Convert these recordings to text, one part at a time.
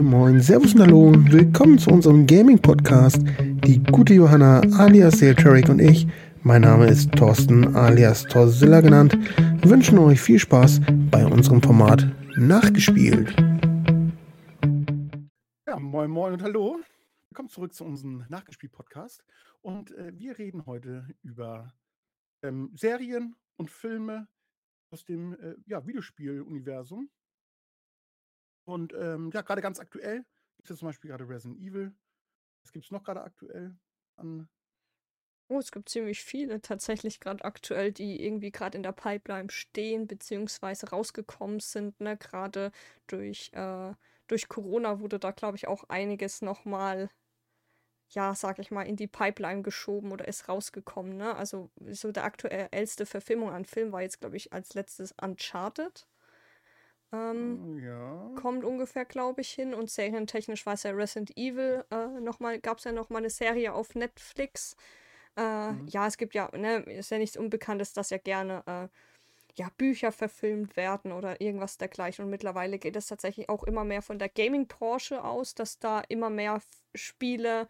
Moin Moin, Servus und Hallo willkommen zu unserem Gaming-Podcast. Die gute Johanna alias Seeltrek und ich, mein Name ist Thorsten alias Torzilla genannt, wünschen euch viel Spaß bei unserem Format Nachgespielt. Ja, moin moin und hallo. Willkommen zurück zu unserem Nachgespielt-Podcast. Und äh, wir reden heute über ähm, Serien und Filme aus dem äh, ja, Videospiel-Universum. Und ähm, ja, gerade ganz aktuell gibt es zum Beispiel gerade Resident Evil. Was gibt es noch gerade aktuell an? Oh, es gibt ziemlich viele tatsächlich gerade aktuell, die irgendwie gerade in der Pipeline stehen, beziehungsweise rausgekommen sind. Ne? Gerade durch, äh, durch Corona wurde da, glaube ich, auch einiges nochmal, ja, sag ich mal, in die Pipeline geschoben oder ist rausgekommen. Ne? Also so der aktuellste Verfilmung an Film war jetzt, glaube ich, als letztes Uncharted. Ähm, Ja. kommt ungefähr, glaube ich, hin. Und serientechnisch war es ja Resident Evil. Äh, noch mal, gab es ja noch mal eine Serie auf Netflix. Äh, Mhm. ja, es gibt ja, ne, ist ja nichts Unbekanntes, dass ja gerne äh, ja, Bücher verfilmt werden oder irgendwas dergleichen. Und mittlerweile geht es tatsächlich auch immer mehr von der Gaming-Branche aus, dass da immer mehr Spiele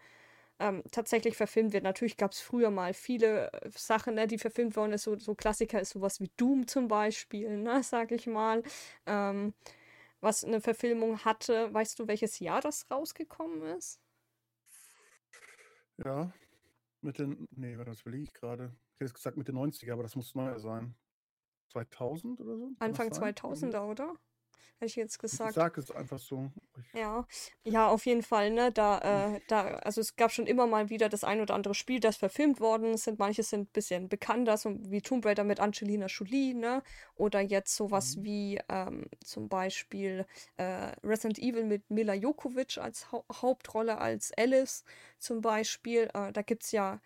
ähm, tatsächlich verfilmt wird. Natürlich gab es früher mal viele äh, Sachen, ne, die verfilmt worden ist. So, so Klassiker ist sowas wie Doom zum Beispiel, ne, sag ich mal. Ähm, was eine Verfilmung hatte. Weißt du, welches Jahr das rausgekommen ist? Ja. Mit den, nee, das überlege ich gerade. Ich hätte jetzt gesagt mit den 90er, aber das muss neuer sein. 2000 oder so? Anfang sein? Irgendwie? 2000er, oder? Hätte ich jetzt Ich gesagt. sage es einfach so. Ich, Ja, ja, auf jeden Fall, ne, da, äh, da, also es gab schon immer mal wieder das ein oder andere Spiel, das verfilmt worden ist. Manche sind ein bisschen bekannter, so wie Tomb Raider mit Angelina Jolie, ne, oder jetzt sowas Mhm. wie ähm, zum Beispiel äh, Resident Evil mit Mila Jokovic als Hau Hauptrolle, als Alice zum Beispiel. Äh, da gibt's ja,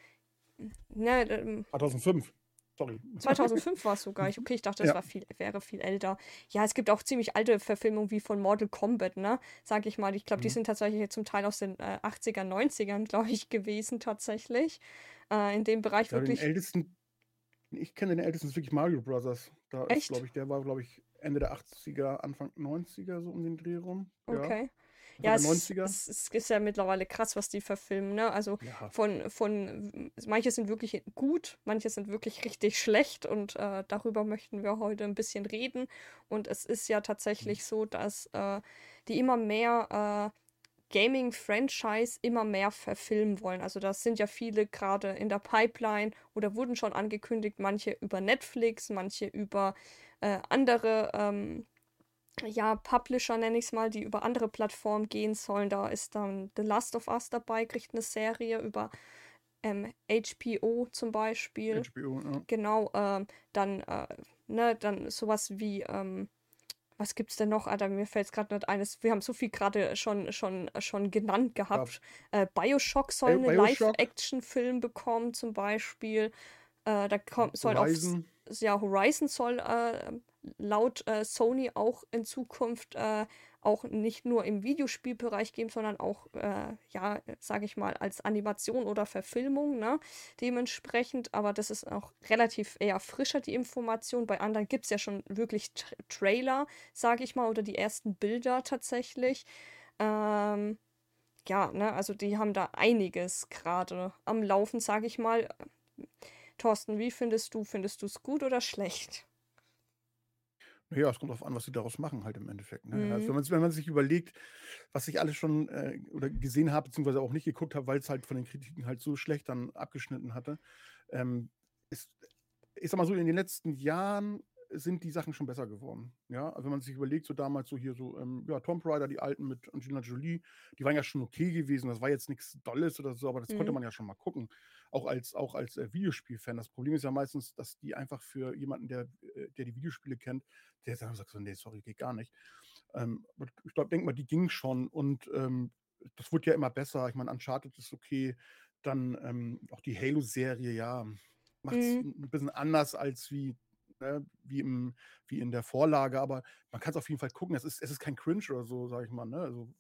ne, ähm, 2005. Sorry. 2005 war es sogar. Ich, okay, ich dachte, das Ja. war viel, wäre viel älter. Ja, es gibt auch ziemlich alte Verfilmungen wie von Mortal Kombat, ne? Sag ich mal. Ich glaube, die Mhm. sind tatsächlich zum Teil aus den äh, 80er, 90ern, glaube ich, gewesen, tatsächlich. Äh, in dem Bereich Ja, den wirklich. ältesten, den ich kenne den ältesten ist wirklich Mario Brothers. Da ist, Echt? glaube ich, der war, glaube ich, Ende der 80er, Anfang 90er, so um den Dreh rum. Okay. Ja, es, 90er. es, es ist ja mittlerweile krass, was die verfilmen, ne? Also Ja. von, von, manche sind wirklich gut, manche sind wirklich richtig schlecht und äh, darüber möchten wir heute ein bisschen reden. Und es ist ja Mhm. tatsächlich so, dass äh, die immer mehr äh, Gaming-Franchise immer mehr verfilmen wollen. Also das sind ja viele gerade in der Pipeline oder wurden schon angekündigt, manche über Netflix, manche über äh, andere ähm, ja, Publisher nenne ich es mal, die über andere Plattformen gehen sollen. Da ist dann The Last of Us dabei, kriegt eine Serie über ähm, HBO zum Beispiel. HBO, ja. Genau, ähm, dann, äh, ne, dann sowas wie, ähm, was gibt's denn noch? Alter, mir fällt es gerade nicht ein. Es- Wir haben so viel gerade schon, schon, schon genannt gehabt. Äh, Bioshock soll Bio- eine Bioshock. Live-Action-Film bekommen, zum Beispiel. Äh, da kommt, soll auf Horizon. ja, Horizon soll äh, laut äh, Sony auch in Zukunft äh, auch nicht nur im Videospielbereich geben, sondern auch, äh, ja, sage ich mal, als Animation oder Verfilmung, ne? Dementsprechend, aber das ist auch relativ eher frischer, die Information. Bei anderen gibt es ja schon wirklich Tra Trailer, sage ich mal, oder die ersten Bilder tatsächlich. Ähm, ja, ne, also die haben da einiges gerade am Laufen, sage ich mal. Thorsten, wie findest du? Findest du es gut oder schlecht? Ja, es kommt darauf an, was sie daraus machen, halt im Endeffekt. Ne? Also, Mhm. wenn, man's- wenn man sich überlegt, was ich alles schon äh, oder gesehen habe, beziehungsweise auch nicht geguckt habe, weil es halt von den Kritiken halt so schlecht dann abgeschnitten hatte, ähm, ist, ich sag mal so, in den letzten Jahren sind die Sachen schon besser geworden. Ja, also wenn man sich überlegt, so damals so hier so, ähm, ja, Tomb Raider, die alten mit Angelina Jolie, die waren ja schon okay gewesen. Das war jetzt nichts Dolles oder so, aber das konnte Mhm. man ja schon mal gucken. Auch als, auch als äh, Videospielfan. Das Problem ist ja meistens, dass die einfach für jemanden, der, äh, der die Videospiele kennt, der sagt so, nee, sorry, geht gar nicht. Ähm, ich glaube, denk mal, die ging schon und ähm, das wird ja immer besser. Ich meine, Uncharted ist okay. Dann ähm, auch die Halo-Serie, ja, macht es Mhm. ein bisschen anders als wie, ne, wie, im, wie in der Vorlage, aber man kann es auf jeden Fall gucken. Es ist, es ist kein Cringe oder so, sage ich mal. Ne? Also,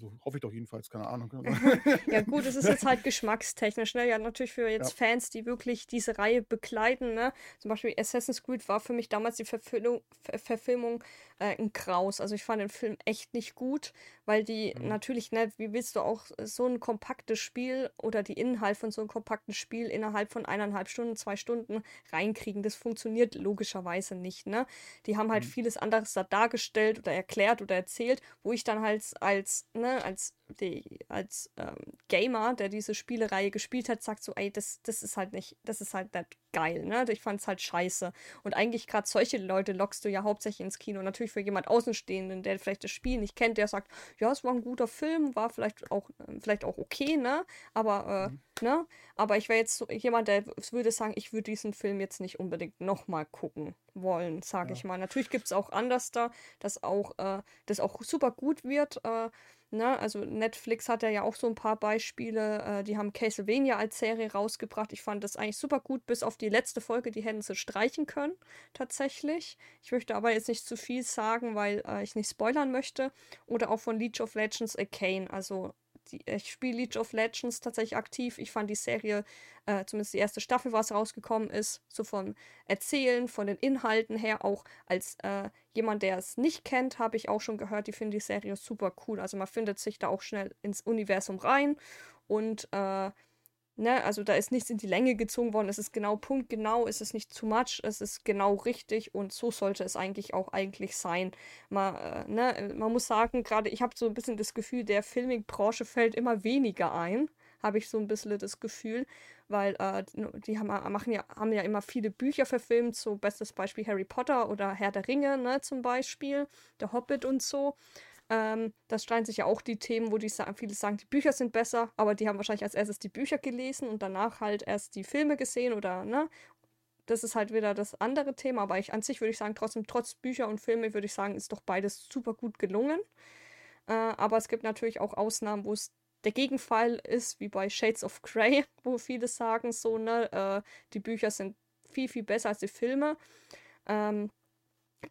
So hoffe ich doch jedenfalls, keine Ahnung. ja, gut, es ist jetzt halt geschmackstechnisch, ne? Ja, natürlich für jetzt ja. Fans, die wirklich diese Reihe begleiten, ne? Zum Beispiel Assassin's Creed war für mich damals die Verfilmung, Ver Verfilmung äh, ein Kraus. Also ich fand den Film echt nicht gut, weil die mhm. natürlich, ne, wie willst du auch so ein kompaktes Spiel oder die Inhalt von so einem kompakten Spiel innerhalb von eineinhalb Stunden, zwei Stunden reinkriegen? Das funktioniert logischerweise nicht, ne? Die haben halt mhm. vieles anderes da dargestellt oder erklärt oder erzählt, wo ich dann halt als, ne, als, die, als ähm, Gamer, der diese Spielereihe gespielt hat, sagt so, ey, das, das ist halt nicht, das ist halt nicht geil, ne? Ich fand's halt scheiße. Und eigentlich gerade solche Leute lockst du ja hauptsächlich ins Kino. Natürlich für jemand Außenstehenden, der vielleicht das Spiel nicht kennt, der sagt, ja, es war ein guter Film, war vielleicht auch, vielleicht auch okay, ne? Aber, äh, mhm. ne? Aber ich wäre jetzt so jemand, der würde sagen, ich würde diesen Film jetzt nicht unbedingt nochmal gucken wollen, sage ja. ich mal. Natürlich gibt es auch anders da, dass auch, äh, das auch super gut wird, äh, Ne? Also Netflix hat ja auch so ein paar Beispiele. Äh, die haben Castlevania als Serie rausgebracht. Ich fand das eigentlich super gut, bis auf die letzte Folge, die hätten sie streichen können, tatsächlich. Ich möchte aber jetzt nicht zu viel sagen, weil äh, ich nicht spoilern möchte. Oder auch von League of Legends Arcane. Also die, ich spiele League of Legends tatsächlich aktiv. Ich fand die Serie, äh, zumindest die erste Staffel, was rausgekommen ist, so vom Erzählen, von den Inhalten her, auch als äh, jemand, der es nicht kennt, habe ich auch schon gehört, die finden die Serie super cool. Also man findet sich da auch schnell ins Universum rein und äh, Ne, also da ist nichts in die Länge gezogen worden. Es ist genau punktgenau, es ist nicht too much, es ist genau richtig und so sollte es eigentlich auch eigentlich sein. Man, äh, ne, man muss sagen, gerade ich habe so ein bisschen das Gefühl, der Filming-Branche fällt immer weniger ein, habe ich so ein bisschen das Gefühl, weil äh, die haben, machen ja, haben ja immer viele Bücher verfilmt, so bestes Beispiel Harry Potter oder Herr der Ringe, ne, zum Beispiel, der Hobbit und so. Ähm, das streiten sich ja auch die Themen, wo die viele sagen, die Bücher sind besser, aber die haben wahrscheinlich als erstes die Bücher gelesen und danach halt erst die Filme gesehen oder, ne? Das ist halt wieder das andere Thema, aber ich an sich würde ich sagen, trotzdem, trotz Bücher und Filme, würde ich sagen, ist doch beides super gut gelungen. Äh, aber es gibt natürlich auch Ausnahmen, wo es der Gegenfall ist, wie bei Shades of Grey, wo viele sagen, so, ne, äh, die Bücher sind viel, viel besser als die Filme. Ähm,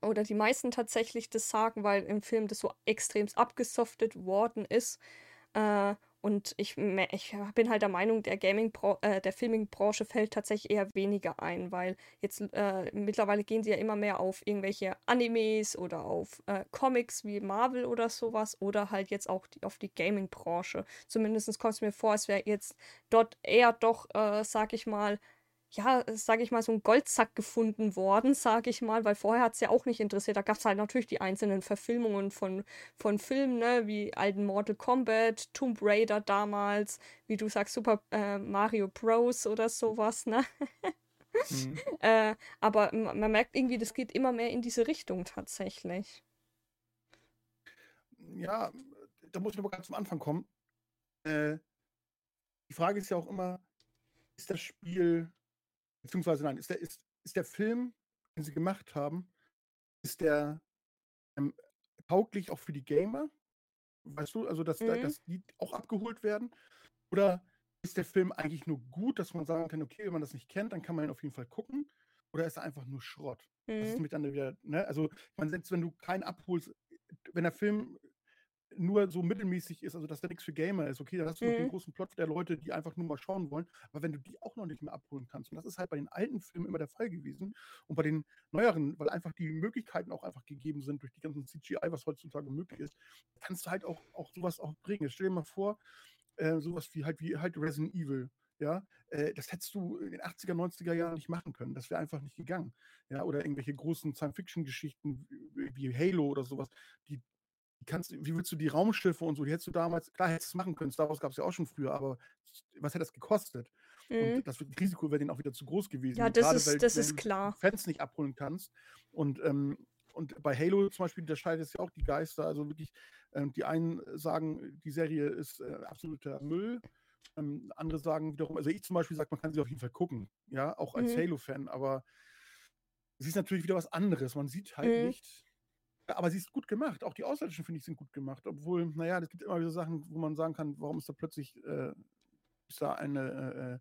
oder die meisten tatsächlich das sagen, weil im Film das so extremst abgesoftet worden ist. Äh, und ich, ich bin halt der Meinung, der Gaming, äh, der Filming-Branche fällt tatsächlich eher weniger ein, weil jetzt äh, mittlerweile gehen sie ja immer mehr auf irgendwelche Animes oder auf äh, Comics wie Marvel oder sowas oder halt jetzt auch die, auf die Gaming-Branche. Zumindest kommt es mir vor, als wäre jetzt dort eher doch, äh, sag ich mal, ja, sage ich mal, so ein Goldsack gefunden worden, sage ich mal, weil vorher hat es ja auch nicht interessiert. Da gab es halt natürlich die einzelnen Verfilmungen von, von Filmen, ne, wie alten Mortal Kombat, Tomb Raider damals, wie du sagst, Super äh, Mario Bros. oder sowas, ne? mhm. äh, aber man merkt irgendwie, das geht immer mehr in diese Richtung tatsächlich. Ja, da muss ich aber ganz zum Anfang kommen. Äh, die Frage ist ja auch immer, ist das Spiel beziehungsweise nein, ist der, ist, ist der Film, den sie gemacht haben, ist der ähm, tauglich auch für die Gamer? Weißt du, also dass, mhm. dass die auch abgeholt werden? Oder ist der Film eigentlich nur gut, dass man sagen kann, okay, wenn man das nicht kennt, dann kann man ihn auf jeden Fall gucken? Oder ist er einfach nur Schrott? Mhm. Das ist mhm. mit dann wieder, ne? Also, man selbst wenn du keinen abholst, wenn der Film nur so mittelmäßig ist, also dass der nichts für Gamer ist, okay, da hast du mhm. noch den großen Plot der Leute, die einfach nur mal schauen wollen, aber wenn du die auch noch nicht mehr abholen kannst, und das ist halt bei den alten Filmen immer der Fall gewesen und bei den neueren, weil einfach die Möglichkeiten auch einfach gegeben sind durch die ganzen CGI, was heutzutage möglich ist, kannst du halt auch, auch sowas auch bringen. Jetzt stell dir mal vor, äh, sowas wie halt wie halt Resident Evil, ja, äh, das hättest du in den 80er, 90er Jahren nicht machen können. Das wäre einfach nicht gegangen. Ja, oder irgendwelche großen Science-Fiction-Geschichten wie Halo oder sowas, die kannst, wie willst du die Raumschiffe und so, die hättest du damals, klar hättest du es machen können, Star Wars gab es ja auch schon früher, aber was hätte das gekostet? Mhm. Und das Risiko wäre denen auch wieder zu groß gewesen. Ja, das, Gerade, ist, weil, das ist klar. Fans nicht abholen kannst. Und, ähm, und bei Halo zum Beispiel, da scheidet es ja auch die Geister. Also wirklich, ähm, die einen sagen, die Serie ist äh, absoluter Müll. Ähm, andere sagen wiederum, also ich zum Beispiel sage, man kann sie auf jeden Fall gucken, ja, auch als mhm. Halo-Fan, aber es ist natürlich wieder was anderes. Man sieht halt mhm. nicht, aber sie ist gut gemacht. Auch die Ausländischen, finde ich, sind gut gemacht. Obwohl, naja, es gibt immer wieder Sachen, wo man sagen kann, warum ist da plötzlich äh, ist da eine,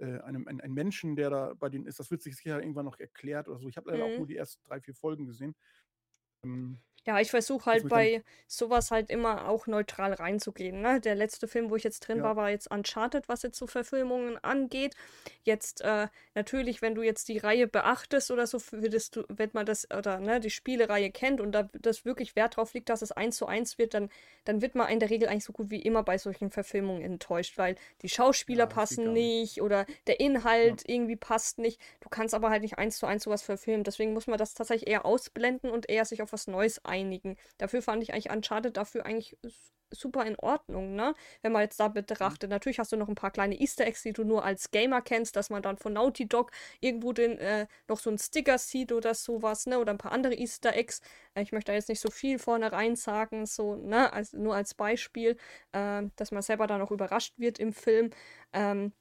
äh, äh, einem, ein, ein, Menschen, der da bei denen ist. Das wird sich sicher irgendwann noch erklärt oder so. Ich habe leider mhm. auch nur die ersten drei, vier Folgen gesehen. Ähm, Ja, ich versuche halt bei sowas halt immer auch neutral reinzugehen. Ne? Der letzte Film, wo ich jetzt drin ja. war, war jetzt Uncharted, was jetzt so Verfilmungen angeht. Jetzt äh, natürlich, wenn du jetzt die Reihe beachtest oder so, würdest du, wenn man das oder ne, die Spielereihe kennt und da das wirklich Wert drauf liegt, dass es eins zu eins wird, dann, dann wird man in der Regel eigentlich so gut wie immer bei solchen Verfilmungen enttäuscht, weil die Schauspieler ja, passen nicht oder der Inhalt ja. irgendwie passt nicht. Du kannst aber halt nicht eins zu eins sowas verfilmen. Deswegen muss man das tatsächlich eher ausblenden und eher sich auf was Neues einigen. Dafür fand ich eigentlich Uncharted dafür eigentlich super in Ordnung, ne? Wenn man jetzt da betrachtet. Natürlich hast du noch ein paar kleine Easter Eggs, die du nur als Gamer kennst, dass man dann von Naughty Dog irgendwo den, äh, noch so einen Sticker sieht oder sowas, ne? Oder ein paar andere Easter Eggs. Äh, ich möchte da jetzt nicht so viel vorne rein sagen, so, ne? Also nur als Beispiel, äh, dass man selber da noch überrascht wird im Film. Ähm,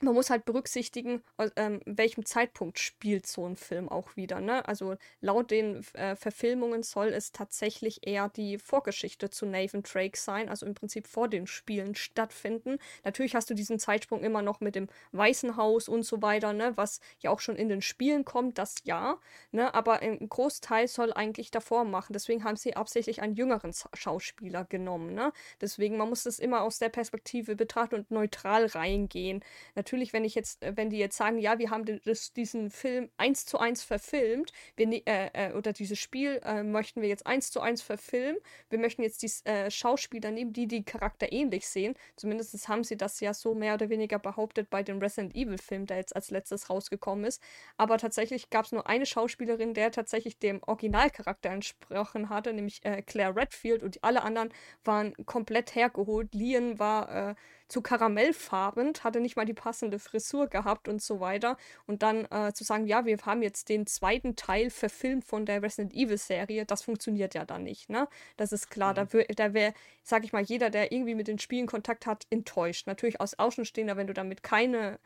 man muss halt berücksichtigen, ähm, welchem Zeitpunkt spielt so ein Film auch wieder. Ne? Also laut den äh, Verfilmungen soll es tatsächlich eher die Vorgeschichte zu Nathan Drake sein, also im Prinzip vor den Spielen stattfinden. Natürlich hast du diesen Zeitsprung immer noch mit dem Weißen Haus und so weiter, ne? was ja auch schon in den Spielen kommt, das ja. Ne? Aber ein Großteil soll eigentlich davor machen. Deswegen haben sie absichtlich einen jüngeren Schauspieler genommen. Ne? Deswegen, man muss das immer aus der Perspektive betrachten und neutral reingehen. Natürlich wenn ich jetzt, äh, wenn die jetzt sagen, ja, wir haben das, diesen Film eins zu eins verfilmt, wir, ne, äh, äh, oder dieses Spiel äh, möchten wir jetzt eins zu eins verfilmen, wir möchten jetzt die äh, Schauspieler nehmen, die die Charakter ähnlich sehen. Zumindest haben sie das ja so mehr oder weniger behauptet bei dem Resident Evil Film, der jetzt als letztes rausgekommen ist. Aber tatsächlich gab es nur eine Schauspielerin, der tatsächlich dem Originalcharakter entsprochen hatte, nämlich äh, Claire Redfield und alle anderen waren komplett hergeholt. Lian war zu karamellfarben, hatte nicht mal die passende Frisur gehabt und so weiter. Und dann äh, zu sagen, ja, wir haben jetzt den zweiten Teil verfilmt von der Resident Evil Serie, das funktioniert ja dann nicht, ne? Das ist klar. Mhm. Da, da wäre, sag ich mal, jeder, der irgendwie mit den Spielen Kontakt hat, enttäuscht. Natürlich aus Außenstehender, wenn du damit keine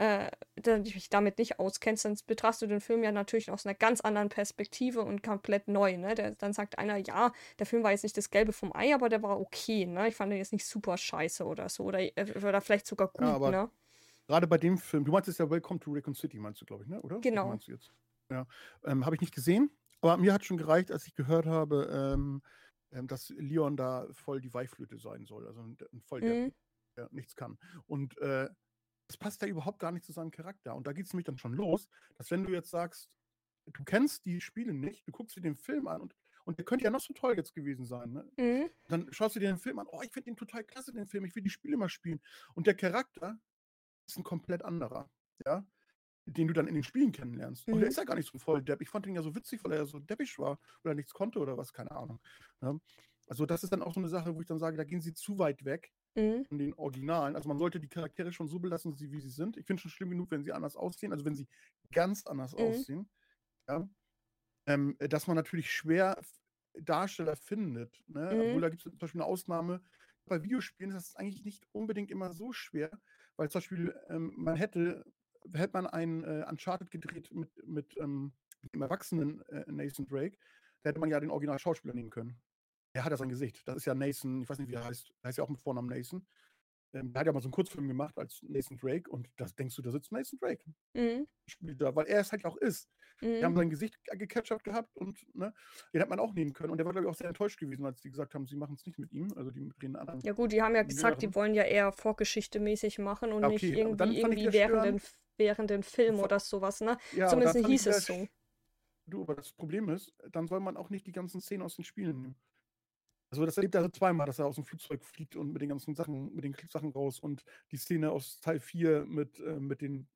äh, dich damit nicht auskennst, dann betrachtest du den Film ja natürlich aus einer ganz anderen Perspektive und komplett neu. Ne? Der, dann sagt einer, ja, der Film war jetzt nicht das Gelbe vom Ei, aber der war okay. Ne? Ich fand den jetzt nicht super scheiße oder so. Oder, äh, oder vielleicht sogar gut. Ja, ne? Gerade bei dem Film, du meinst jetzt ja Welcome to Raccoon City, meinst du, glaube ich, ne? oder? Genau. Ja. Ähm, habe ich nicht gesehen, aber mir hat schon gereicht, als ich gehört habe, ähm, ähm, dass Leon da voll die Weihflöte sein soll. Also voll der, mhm. der nichts kann. Und äh, das passt ja überhaupt gar nicht zu seinem Charakter. Und da geht es nämlich dann schon los, dass wenn du jetzt sagst, du kennst die Spiele nicht, du guckst dir den Film an und, und der könnte ja noch so toll jetzt gewesen sein. Ne? Mhm. Dann schaust du dir den Film an, oh, ich finde den total klasse, den Film, ich will die Spiele mal spielen. Und der Charakter ist ein komplett anderer, ja, den du dann in den Spielen kennenlernst. Mhm. Und der mhm. ist ja gar nicht so voll depp. Ich fand ihn ja so witzig, weil er ja so deppisch war oder nichts konnte oder was, keine Ahnung. Ne? Also das ist dann auch so eine Sache, wo ich dann sage, da gehen sie zu weit weg mhm. von den Originalen. Also man sollte die Charaktere schon so belassen, wie sie sind. Ich finde es schon schlimm genug, wenn sie anders aussehen, also wenn sie ganz anders mhm. aussehen. Ja? Ähm, dass man natürlich schwer Darsteller findet. Ne? Mhm. Obwohl da gibt es zum Beispiel eine Ausnahme. Bei Videospielen ist das eigentlich nicht unbedingt immer so schwer, weil zum Beispiel ähm, man hätte, hätte man ein äh, Uncharted gedreht mit, mit ähm, dem erwachsenen äh, Nathan Drake, da hätte man ja den Original-Schauspieler nehmen können. Er hat ja sein Gesicht. Das ist ja Nathan, ich weiß nicht, wie er heißt. Er heißt ja auch mit Vornamen Nathan. Ähm, der hat ja mal so einen Kurzfilm gemacht als Nathan Drake und da denkst du, da sitzt Nathan Drake. Mhm. Spielt da, weil er es halt auch ist. Mhm. Die haben mhm. sein Gesicht gecatcht gehabt und ne, den hat man auch nehmen können. Und der war, glaube ich, auch sehr enttäuscht gewesen, als die gesagt haben, sie machen es nicht mit ihm, also die mit den anderen. Ja, gut, die haben ja gesagt, die wollen ja eher Vorgeschichte-mäßig machen und okay, nicht irgendwie, irgendwie während, den, während den Film oder sowas, ne? Ja, Zumindest hieß es so. Du, aber das Problem ist, dann soll man auch nicht die ganzen Szenen aus den Spielen nehmen. Also das erlebt er also zweimal, dass er aus dem Flugzeug fliegt und mit den ganzen Sachen, mit den Sachen raus und die Szene aus Teil 4 mit, äh, mit den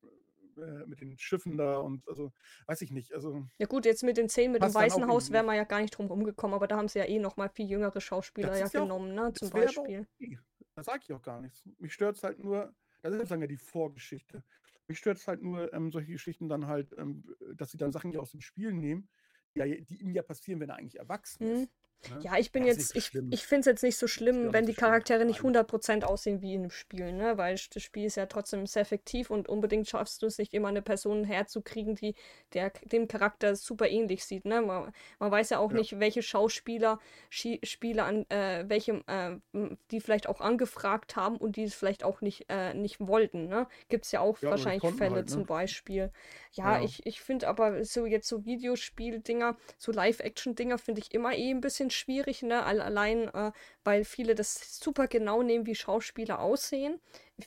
äh, mit den Schiffen da und also weiß ich nicht. Also ja gut, jetzt mit den Szenen mit dem Weißen Haus wäre man ja gar nicht drum rumgekommen, aber da haben sie ja eh noch mal viel jüngere Schauspieler ja, genommen, auch, ne, zum Beispiel. Okay. Da sage ich auch gar nichts. Mich stört es halt nur, das ist sozusagen ja die Vorgeschichte. Mich stört es halt nur, ähm, solche Geschichten dann halt, ähm, dass sie dann Sachen ja aus dem Spiel nehmen, die, die ihm ja passieren, wenn er eigentlich erwachsen mhm. Ne? Ja, ich bin jetzt, ich, ich finde es jetzt nicht so schlimm, wenn die Charaktere nicht 100% aussehen wie in einem Spiel, ne? Weil das Spiel ist ja trotzdem sehr effektiv und unbedingt schaffst du es nicht immer eine Person herzukriegen, die der, dem Charakter super ähnlich sieht, ne? Man, man weiß ja auch ja. nicht, welche Schauspieler, Spieler an, äh, welche, äh, die vielleicht auch angefragt haben und die es vielleicht auch nicht, äh, nicht wollten, ne? Gibt es ja auch ja, wahrscheinlich Fälle halt, ne? zum Beispiel. Ja, ja. ich, ich finde aber so jetzt so Videospiel-Dinger, so Live-Action-Dinger finde ich immer eh ein bisschen bisschen schwierig, ne? Allein, äh, weil viele das super genau nehmen, wie Schauspieler aussehen.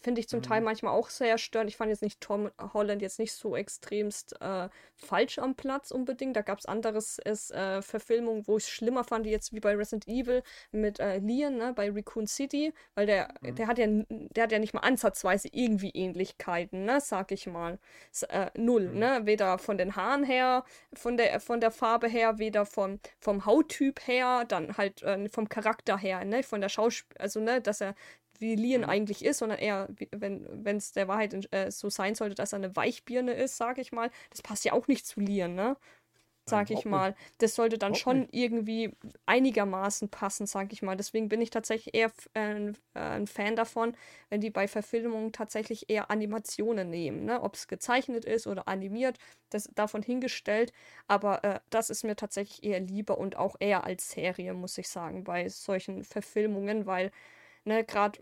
Finde ich zum mhm. Teil manchmal auch sehr störend. Ich fand jetzt nicht Tom Holland jetzt nicht so extremst äh, falsch am Platz unbedingt. Da gab es anderes äh, Verfilmungen, wo ich es schlimmer fand, jetzt wie bei Resident Evil mit äh, Leon, ne, bei Raccoon City, weil der, mhm. der hat ja, der hat ja nicht mal ansatzweise irgendwie Ähnlichkeiten, ne, sag ich mal. S äh, null, mhm. ne? Weder von den Haaren her, von der, von der Farbe her, weder vom, vom Hauttyp her, dann halt äh, vom Charakter her, ne? Von der Schauspiel, also ne, dass er wie Lian mhm. eigentlich ist, sondern eher, wenn es der Wahrheit äh, so sein sollte, dass er eine Weichbirne ist, sag ich mal. Das passt ja auch nicht zu Lian, ne? Sag ich mal. Das sollte dann schon irgendwie einigermaßen passen, sag ich mal. Deswegen bin ich tatsächlich eher äh, ein Fan davon, wenn die bei Verfilmungen tatsächlich eher Animationen nehmen. Ne? Ob es gezeichnet ist oder animiert, das davon hingestellt. Aber äh, das ist mir tatsächlich eher lieber und auch eher als Serie, muss ich sagen, bei solchen Verfilmungen, weil ne, gerade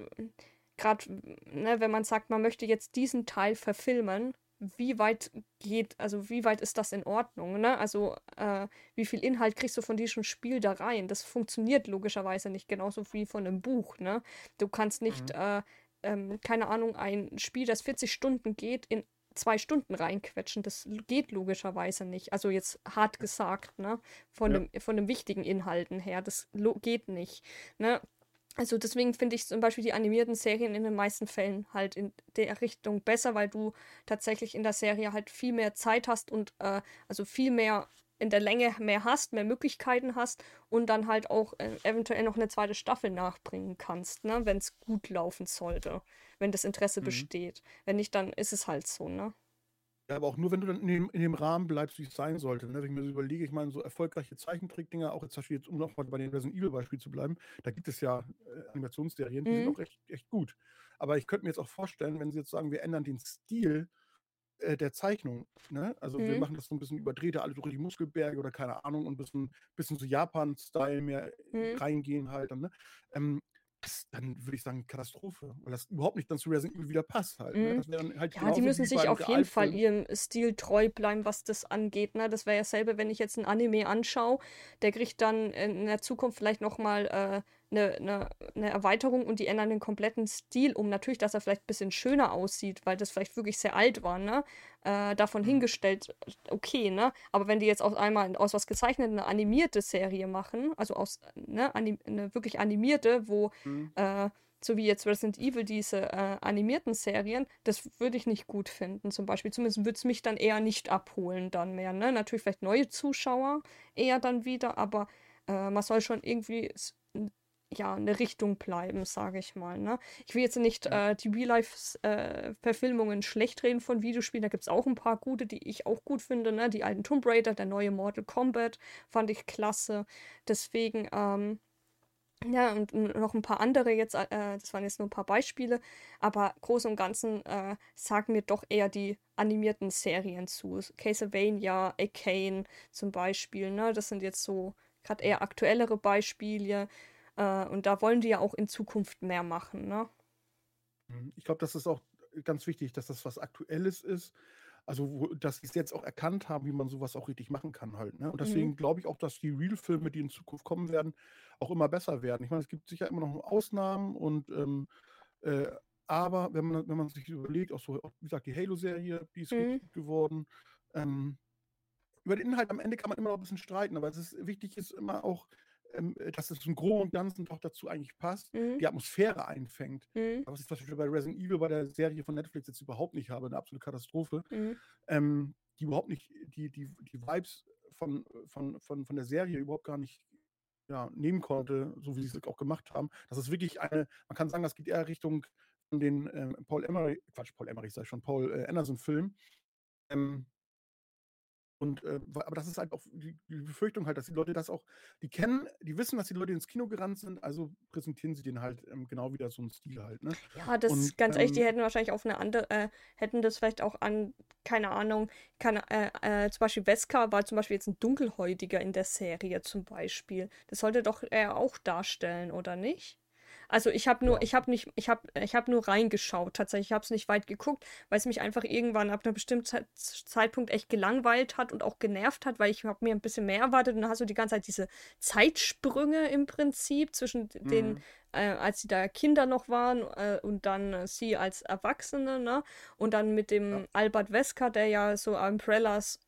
gerade ne, wenn man sagt, man möchte jetzt diesen Teil verfilmen, wie weit geht, also wie weit ist das in Ordnung, ne? Also äh, wie viel Inhalt kriegst du von diesem Spiel da rein? Das funktioniert logischerweise nicht genauso wie von einem Buch, ne? Du kannst nicht, mhm. äh, ähm, keine Ahnung, ein Spiel, das 40 Stunden geht, in zwei Stunden reinquetschen. Das geht logischerweise nicht. Also jetzt hart gesagt, ne? Von, ja. dem, von den wichtigen Inhalten her. Das geht nicht. Ne? Also deswegen finde ich zum Beispiel die animierten Serien in den meisten Fällen halt in der Richtung besser, weil du tatsächlich in der Serie halt viel mehr Zeit hast und äh, also viel mehr in der Länge mehr hast, mehr Möglichkeiten hast und dann halt auch äh, eventuell noch eine zweite Staffel nachbringen kannst, ne, wenn es gut laufen sollte, wenn das Interesse mhm. besteht. Wenn nicht, dann ist es halt so, ne? Ja, aber auch nur, wenn du dann in dem, in dem Rahmen bleibst, wie es sein sollte. Ne? Wenn ich mir so überlege, ich meine, so erfolgreiche Zeichentrickdinger, auch jetzt, zum Beispiel jetzt, um nochmal bei dem Resident Evil-Beispiel zu bleiben, da gibt es ja äh, Animationsserien, die mhm. sind auch echt, echt gut. Aber ich könnte mir jetzt auch vorstellen, wenn sie jetzt sagen, wir ändern den Stil äh, der Zeichnung, ne? Also mhm. wir machen das so ein bisschen überdrehter, alle durch die Muskelberge oder keine Ahnung und ein bisschen, bisschen so Japan-Style mehr mhm. reingehen halt dann, ne? Ähm, dann würde ich sagen, Katastrophe, weil das überhaupt nicht dann zu Resident Evil wieder passt halt. Ne? Mhm. halt ja, die müssen sich auf jeden Fall ihrem Stil treu bleiben, was das angeht. Ne? Das wäre ja selber, wenn ich jetzt ein Anime anschaue, der kriegt dann in der Zukunft vielleicht nochmal äh, eine, eine, eine Erweiterung und die ändern den kompletten Stil um. Natürlich, dass er vielleicht ein bisschen schöner aussieht, weil das vielleicht wirklich sehr alt war, ne? Äh, davon mhm. hingestellt, okay, ne? Aber wenn die jetzt aus einmal aus was gezeichnet eine animierte Serie machen, also aus ne, anim, eine wirklich animierte, wo mhm. äh, so wie jetzt Resident Evil, diese äh, animierten Serien, das würde ich nicht gut finden, zum Beispiel. Zumindest würde es mich dann eher nicht abholen, dann mehr. Ne? Natürlich vielleicht neue Zuschauer eher dann wieder, aber äh, man soll schon irgendwie ja, eine Richtung bleiben, sage ich mal. Ne? Ich will jetzt nicht äh, die Real-Life-Verfilmungen äh, schlecht reden von Videospielen. Da gibt es auch ein paar gute, die ich auch gut finde. Ne? Die alten Tomb Raider, der neue Mortal Kombat fand ich klasse. Deswegen, ähm, ja, und noch ein paar andere jetzt, äh, das waren jetzt nur ein paar Beispiele, aber groß und ganzen äh, sagen mir doch eher die animierten Serien zu. Castlevania, Arcane zum Beispiel, ne? Das sind jetzt so gerade eher aktuellere Beispiele. Äh, und da wollen die ja auch in Zukunft mehr machen, ne? Mhm. Ich glaube, das ist auch ganz wichtig, dass das was Aktuelles ist. Also, wo, dass sie es jetzt auch erkannt haben, wie man sowas auch richtig machen kann halt. Ne? Und deswegen mhm. glaube ich auch, dass die Real-Filme, die in Zukunft kommen werden, auch immer besser werden. Ich meine, es gibt sicher immer noch Ausnahmen und ähm, äh, aber wenn man, wenn man sich überlegt, auch so, wie gesagt, die Halo-Serie, die ist mhm. richtig geworden. Ähm, über den Inhalt am Ende kann man immer noch ein bisschen streiten, aber es ist wichtig ist immer auch, ähm, äh, dass es im Großen und Ganzen doch dazu eigentlich passt, mhm. die Atmosphäre einfängt. Mhm. Was ich zum Beispiel bei Resident Evil bei der Serie von Netflix jetzt überhaupt nicht habe, eine absolute Katastrophe, mhm. ähm, die überhaupt nicht, die, die, die Vibes von, von, von, von der Serie überhaupt gar nicht ja, nehmen konnte, so wie sie es auch gemacht haben. Das ist wirklich eine, man kann sagen, das geht eher Richtung den ähm, Paul Emery, Quatsch, Paul Emery sei schon, Paul äh, Anderson-Film. Ähm, und äh, aber das ist halt auch die, die, Befürchtung halt, dass die Leute das auch, die kennen, die wissen, dass die Leute ins Kino gerannt sind, also präsentieren sie den halt ähm, genau wieder so einen Stil halt, ne? Ja, das ist ganz ähm, echt, die hätten wahrscheinlich auf eine andere, äh, hätten das vielleicht auch an, keine Ahnung, keine, äh, äh, zum Beispiel Wesker war zum Beispiel jetzt ein Dunkelhäutiger in der Serie zum Beispiel. Das sollte doch er auch darstellen, oder nicht? Also ich habe nur, Ja. ich habe nicht, ich habe, ich habe nur reingeschaut. Tatsächlich, ich habe es nicht weit geguckt, weil es mich einfach irgendwann ab einem bestimmten Zeit, Zeitpunkt echt gelangweilt hat und auch genervt hat, weil ich habe mir ein bisschen mehr erwartet und dann hast du die ganze Zeit diese Zeitsprünge im Prinzip zwischen den, Mhm. äh, als sie da Kinder noch waren äh, und dann äh, sie als Erwachsene, ne? Und dann mit dem Ja. Albert Wesker, der ja so Umbrellas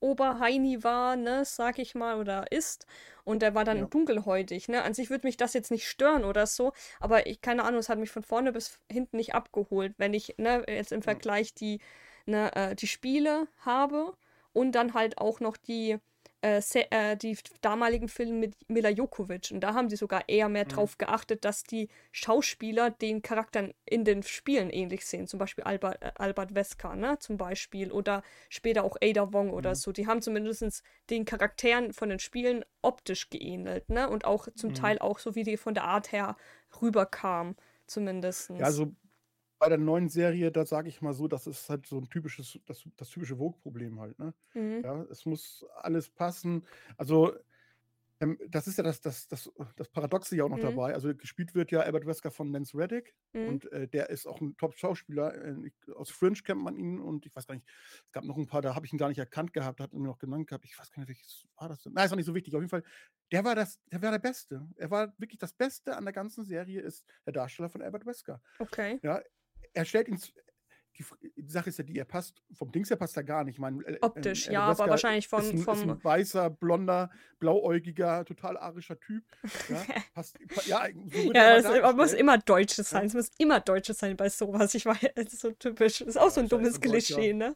Oberheini war, ne, sag ich mal, oder ist. Und der war dann Ja. dunkelhäutig, ne. An sich würde mich das jetzt nicht stören oder so, aber ich, keine Ahnung, es hat mich von vorne bis hinten nicht abgeholt, wenn ich, ne, jetzt im Ja. Vergleich die, ne, äh, die Spiele habe und dann halt auch noch die, äh, äh, die damaligen Filme mit Mila Jokovic. Und da haben die sogar eher mehr Mhm. drauf geachtet, dass die Schauspieler den Charakteren in den Spielen ähnlich sehen. Zum Beispiel Albert, äh, Albert Wesker, ne? Zum Beispiel. Oder später auch Ada Wong oder Mhm. so. Die haben zumindest den Charakteren von den Spielen optisch geähnelt, ne? Und auch zum Mhm. Teil auch so, wie die von der Art her rüberkam, zumindest. Ja, also bei der neuen Serie, da sage ich mal so, das ist halt so ein typisches, das, das typische Vogue-Problem halt, ne? Mhm. Ja, es muss alles passen. Also, ähm, das ist ja das, das, das, das Paradoxe ja auch noch Mhm. dabei. Also gespielt wird ja Albert Wesker von Lance Reddick Mhm. und äh, der ist auch ein Top-Schauspieler. Äh, aus Fringe kennt man ihn und ich weiß gar nicht, es gab noch ein paar, da habe ich ihn gar nicht erkannt gehabt, hat ihn mir noch genannt gehabt. Ich weiß gar nicht, welches war das denn? Nein, ist auch nicht so wichtig. Auf jeden Fall, der war das, der war der Beste. Er war wirklich das Beste an der ganzen Serie, ist der Darsteller von Albert Wesker. Okay. Ja, er stellt ihn. Die, die Sache ist ja die, er passt, vom Dings her passt er gar nicht. Ich meine, äh, Optisch, ähm, ja, Albert aber wahrscheinlich ist von, ein, ist vom. ein weißer, blonder, blauäugiger, total arischer Typ. Ja, passt, ja, so Ja, es muss immer Deutsches Ja. sein. Es muss immer Deutsches sein bei sowas. Ich weiß, es ist so typisch. Ist auch so ein Ja, ist ja- dummes ist. Klischee, ne?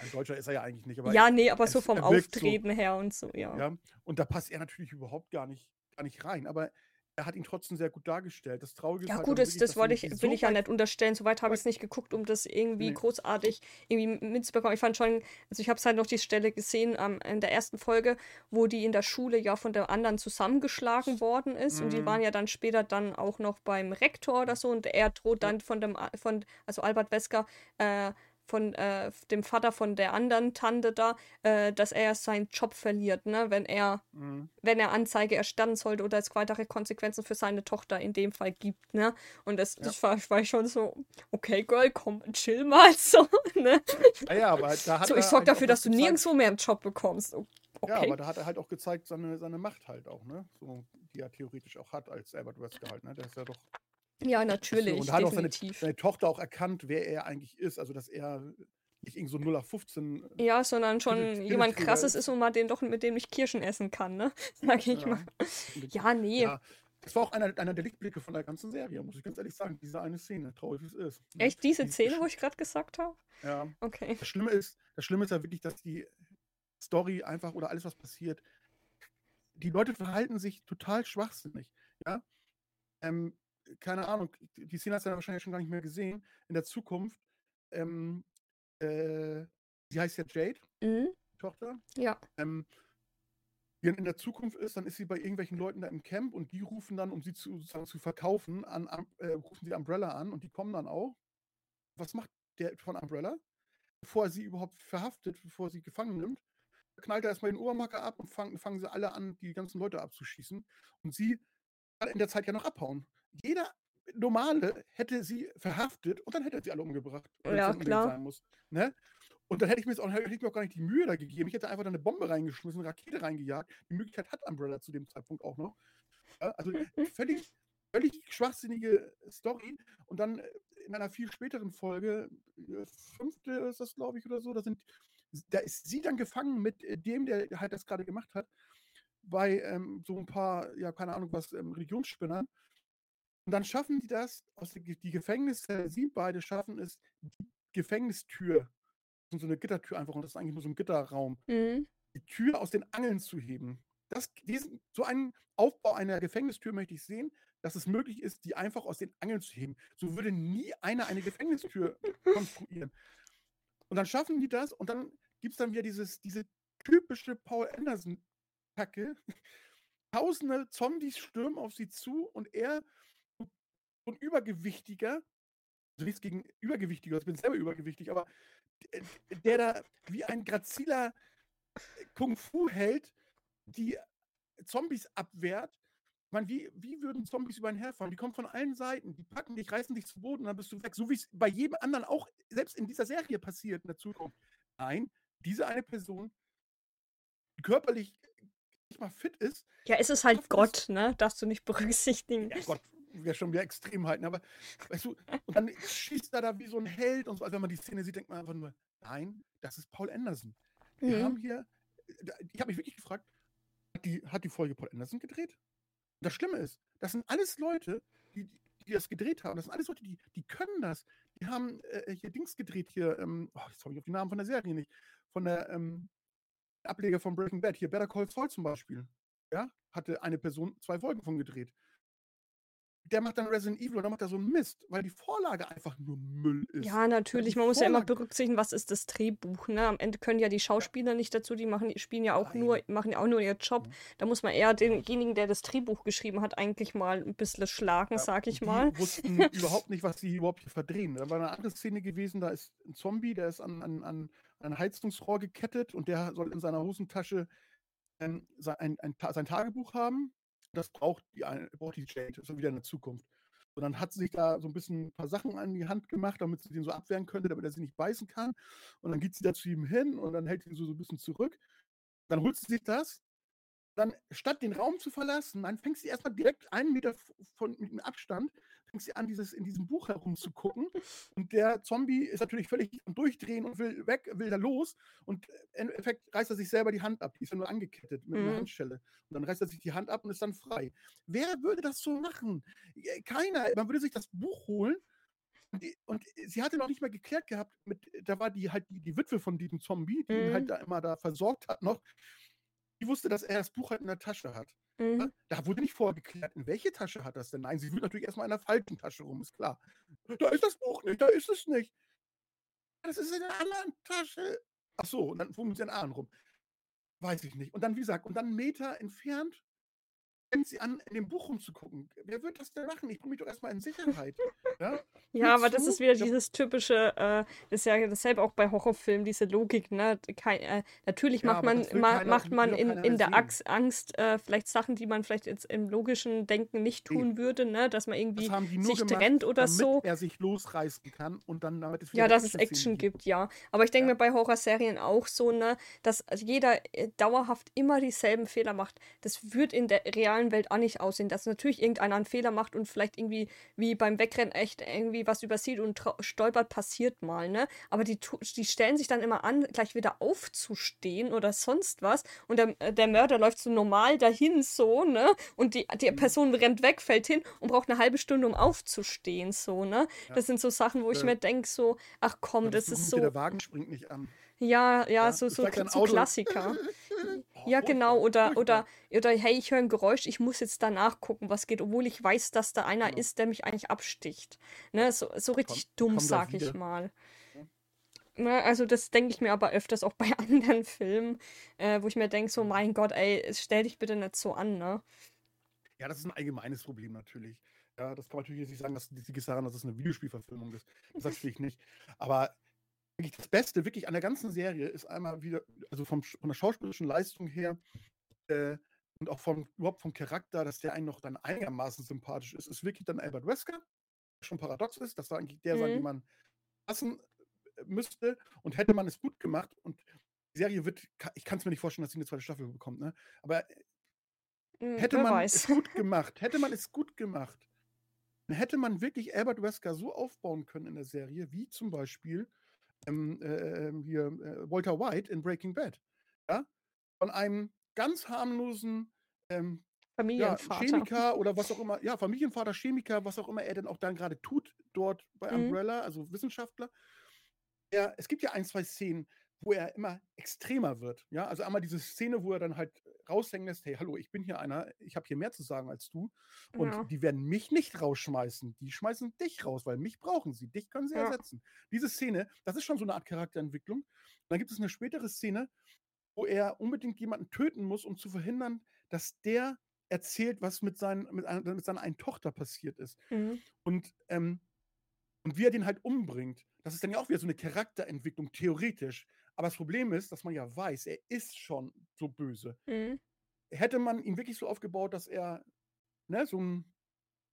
Ein Deutscher ist er ja eigentlich nicht, aber Ja, nee, aber es- so vom wirkt so. Auftreten her und so, ja. ja, und da passt er natürlich überhaupt gar nicht, gar nicht rein. Aber er hat ihn trotzdem sehr gut dargestellt. Das Traurige ist Ja, halt gut, dann das, wollte ich, will so ich ja nicht unterstellen. Soweit habe ich es nicht geguckt, um das irgendwie Nee. großartig irgendwie mitzubekommen. Ich fand schon, also ich habe es halt noch die Stelle gesehen ähm, in der ersten Folge, wo die in der Schule ja von der anderen zusammengeschlagen worden ist. Und die Mhm. waren ja dann später dann auch noch beim Rektor oder so. Und er droht dann von dem, von, also Albert Wesker, äh, von äh, dem Vater von der anderen Tante da, äh, dass er seinen Job verliert, ne, wenn er Mhm. wenn er Anzeige erstatten sollte oder es weitere Konsequenzen für seine Tochter in dem Fall gibt, ne? Und das, Ja. das war, war schon so, okay, Girl, komm, chill mal so, ne? Ja, ja, aber da hat So, ich sorge halt dafür, dass du gezeigt. nirgendwo mehr einen Job bekommst. O- Ja, Okay. aber da hat er halt auch gezeigt, seine, seine Macht halt auch, ne? So, die er theoretisch auch hat als Albert Wesker halt, ne? Der ist ja doch. Ja, so- natürlich, Und hat auch seine, definitiv. seine Tochter auch erkannt, wer er eigentlich ist. Also, dass er nicht irgend so 0 auf 15. Ja, sondern schon jemand krasses ist. und man den doch mit dem nicht Kirschen essen kann, ne? Sag ich Ja. mal. Ja, nee. Ja, das war auch einer, einer der Lichtblicke von der ganzen Serie, muss ich ganz ehrlich sagen. Diese eine Szene, traurig wie es ist. ne? Echt diese Die- Szene, wo ich gerade gesagt habe? Ja. Okay. Das Schlimme ist, das Schlimme ist ja wirklich, dass die Story einfach oder alles, was passiert, die Leute verhalten sich total schwachsinnig. Ja. Ähm, keine Ahnung, die Szene hast du ja wahrscheinlich schon gar nicht mehr gesehen. In der Zukunft, ähm, äh, sie heißt ja Jade, Mhm. die Tochter. Ja. Ähm, wenn in der Zukunft ist, dann ist sie bei irgendwelchen Leuten da im Camp und die rufen dann, um sie zu, sozusagen zu verkaufen, an, äh, rufen sie Umbrella an und die kommen dann auch. Was macht der von Umbrella? Bevor er sie überhaupt verhaftet, bevor er sie gefangen nimmt, knallt er erstmal den Obermarker ab und fangen, fangen sie alle an, die ganzen Leute abzuschießen. Und sie kann in der Zeit ja noch abhauen. Jeder Normale hätte sie verhaftet und dann hätte er sie alle umgebracht. Ja, klar. Sein muss, ne? Und dann hätte ich mir, jetzt auch, hätte ich mir auch gar nicht die Mühe da gegeben. Ich hätte einfach da eine Bombe reingeschmissen, eine Rakete reingejagt. Die Möglichkeit hat Umbrella zu dem Zeitpunkt auch noch. Also völlig, völlig schwachsinnige Story. Und dann äh, in einer viel späteren Folge, äh, fünfte ist das, glaube ich, oder so, da, sind, da ist sie dann gefangen mit äh, dem, der halt das gerade gemacht hat, bei ähm, so ein paar, ja, keine Ahnung was, ähm, Religionsspinnern. Und dann schaffen die das, aus der, die Gefängniszelle, sie beide schaffen es, die Gefängnistür, so eine Gittertür einfach, und das ist eigentlich nur so ein Gitterraum, Mhm. die Tür aus den Angeln zu heben. Das, diesen, so einen Aufbau einer Gefängnistür möchte ich sehen, dass es möglich ist, die einfach aus den Angeln zu heben. So würde nie einer eine Gefängnistür konstruieren. Und dann schaffen die das und dann gibt es dann wieder dieses, diese typische Paul Anderson-Kacke. Tausende Zombies stürmen auf sie zu und er, so ein Übergewichtiger, also nichts gegen Übergewichtige, ich bin selber übergewichtig, aber der, da wie ein graziler Kung-Fu-Held die Zombies abwehrt meine, wie, wie würden Zombies über einen herfahren? Die kommen von allen Seiten, die packen dich, reißen dich zu Boden und dann bist du weg. So wie es bei jedem anderen auch selbst in dieser Serie passiert in der Zukunft. Nein, diese eine Person, die körperlich nicht mal fit ist. Ja, es ist halt Gott, ne? Darfst du nicht berücksichtigen. Ja, Gott wäre schon wieder extrem halten, aber weißt du, und dann schießt er da wie so ein Held und so. Also wenn man die Szene sieht, denkt man einfach nur, nein, das ist Paul Anderson. Wir mhm. haben hier, ich habe mich wirklich gefragt, hat die, hat die Folge Paul Anderson gedreht? Und das Schlimme ist, das sind alles Leute, die, die das gedreht haben. Das sind alles Leute, die, die können das. Die haben äh, hier Dings gedreht, hier, ähm, oh, jetzt habe ich auf die Namen von der Serie nicht, von der ähm, Ableger von Breaking Bad, hier Better Call Saul zum Beispiel. Ja, hatte eine Person zwei Folgen von gedreht der macht dann Resident Evil und dann macht er so Mist, weil die Vorlage einfach nur Müll ist. Ja, natürlich. Man muss Vorlage... ja immer berücksichtigen, was ist das Drehbuch. Ne? Am Ende können ja die Schauspieler nicht dazu, die machen, spielen ja auch Nein. nur, machen ja auch nur ihren Job. Mhm. Da muss man eher denjenigen, der das Drehbuch geschrieben hat, eigentlich mal ein bisschen schlagen, ja, sag ich mal. Die wussten überhaupt nicht, was sie überhaupt hier verdrehen. Da war eine andere Szene gewesen, da ist ein Zombie, der ist an, an, an ein Heizungsrohr gekettet und der soll in seiner Hosentasche ähm, sein, ein, ein, sein Tagebuch haben das braucht die, braucht die Jade, das ist wieder in der Zukunft. Und dann hat sie sich da so ein bisschen ein paar Sachen an die Hand gemacht, damit sie den so abwehren könnte, damit er sie nicht beißen kann. Und dann geht sie da zu ihm hin und dann hält ihn so, so ein bisschen zurück. Dann holt sie sich das dann statt den Raum zu verlassen, dann fängst du erstmal direkt einen Meter von, mit dem Abstand, fängst du an, dieses, in diesem Buch herumzugucken. Und der Zombie ist natürlich völlig am Durchdrehen und will weg, will da los. Und im Endeffekt reißt er sich selber die Hand ab. Die ist ja nur angekettet mit mhm. einer Handschelle. Und dann reißt er sich die Hand ab und ist dann frei. Wer würde das so machen? Keiner. Man würde sich das Buch holen und, die, und, sie hatte noch nicht mal geklärt gehabt, mit, da war die halt die, die Witwe von diesem Zombie, die mhm. ihn halt da immer da versorgt hat noch die wusste, dass er das Buch halt in der Tasche hat. Mhm. Da wurde nicht vorgeklärt, in welche Tasche hat das denn? Nein, sie wühlt natürlich erstmal in der Faltentasche rum, ist klar. Da ist das Buch nicht, da ist es nicht. Das ist in der anderen Tasche. Ach so, und dann fuhren sie den Arm rum. Weiß ich nicht. Und dann, wie gesagt, und dann einen Meter entfernt sie an, in dem Buch rumzugucken. Wer wird das denn machen? Ich bringe mich doch erstmal in Sicherheit. Ja, ja aber das ist wieder dieses typische, äh, das ist ja dasselbe auch bei Horrorfilmen, diese Logik, ne? Kein, äh, natürlich ja, macht man, ma keiner, macht man in, in der Angst, Angst äh, vielleicht Sachen, die man vielleicht jetzt im logischen Denken nicht tun würde, ne? Dass man irgendwie sich gemacht, trennt oder damit so. er sich losreißen kann und dann damit es Ja, dass es Action gibt, gibt, ja. Aber ich denke ja. mir bei Horrorserien auch so, ne? Dass jeder äh, dauerhaft immer dieselben Fehler macht. Das wird in der realen realen Welt auch nicht aussehen, dass natürlich irgendeiner einen Fehler macht und vielleicht irgendwie wie beim Wegrennen echt irgendwie was übersieht und stolpert, passiert mal, ne? Aber die, die stellen sich dann immer an, gleich wieder aufzustehen oder sonst was und der, äh, der Mörder läuft so normal dahin so, ne? Und die, die mhm. Person rennt weg, fällt hin und braucht eine halbe Stunde, um aufzustehen, so, ne? Ja. Das sind so Sachen, wo ich mir denke, so, ach komm, ja, das, das ist so. Der Wagen springt nicht an. Ja, ja, ja so, so, so Klassiker. ja, genau. Oder, oder, oder hey, ich höre ein Geräusch, ich muss jetzt danach gucken, was geht, obwohl ich weiß, dass da einer genau. ist, der mich eigentlich absticht. Ne, so, so richtig komm, dumm, komm sag ich mal. Ne, also das denke ich mir aber öfters auch bei anderen Filmen, äh, wo ich mir denke, so mein Gott, ey, stell dich bitte nicht so an, ne? Ja, das ist ein allgemeines Problem natürlich. Ja, das kann man natürlich nicht sagen, dass die daran, dass es eine Videospielverfilmung ist. Das natürlich nicht. Aber eigentlich das Beste wirklich an der ganzen Serie ist einmal wieder, also vom, von der schauspielerischen Leistung her äh, und auch vom, überhaupt vom Charakter, dass der einen noch dann einigermaßen sympathisch ist, ist wirklich dann Albert Wesker, schon paradox ist, das war eigentlich der mhm. sein, den man passen äh, müsste und hätte man es gut gemacht und die Serie wird, ich kann es mir nicht vorstellen, dass sie eine zweite Staffel bekommt, ne? aber mhm, hätte man weiß. es gut gemacht, hätte man es gut gemacht, dann hätte man wirklich Albert Wesker so aufbauen können in der Serie, wie zum Beispiel ähm, äh, hier äh, Walter White in Breaking Bad. Ja? Von einem ganz harmlosen ähm, Familienvater. Ja, Chemiker oder was auch immer, ja, Familienvater, Chemiker, was auch immer er denn auch dann gerade tut, dort bei mhm. Umbrella, also Wissenschaftler. Ja, es gibt ja ein, zwei Szenen, wo er immer extremer wird. Ja, also einmal diese Szene, wo er dann halt raushängen lässt, hey, hallo, ich bin hier einer, ich habe hier mehr zu sagen als du. Und ja. die werden mich nicht rausschmeißen, die schmeißen dich raus, weil mich brauchen sie, dich können sie ja. ersetzen. Diese Szene, das ist schon so eine Art Charakterentwicklung. Und dann gibt es eine spätere Szene, wo er unbedingt jemanden töten muss, um zu verhindern, dass der erzählt, was mit, seinen, mit, einer, mit seiner einen Tochter passiert ist. Mhm. Und, ähm, und wie er den halt umbringt. Das ist dann ja auch wieder so eine Charakterentwicklung, theoretisch. Aber das Problem ist, dass man ja weiß, er ist schon so böse. Mhm. Hätte man ihn wirklich so aufgebaut, dass er ne, so ein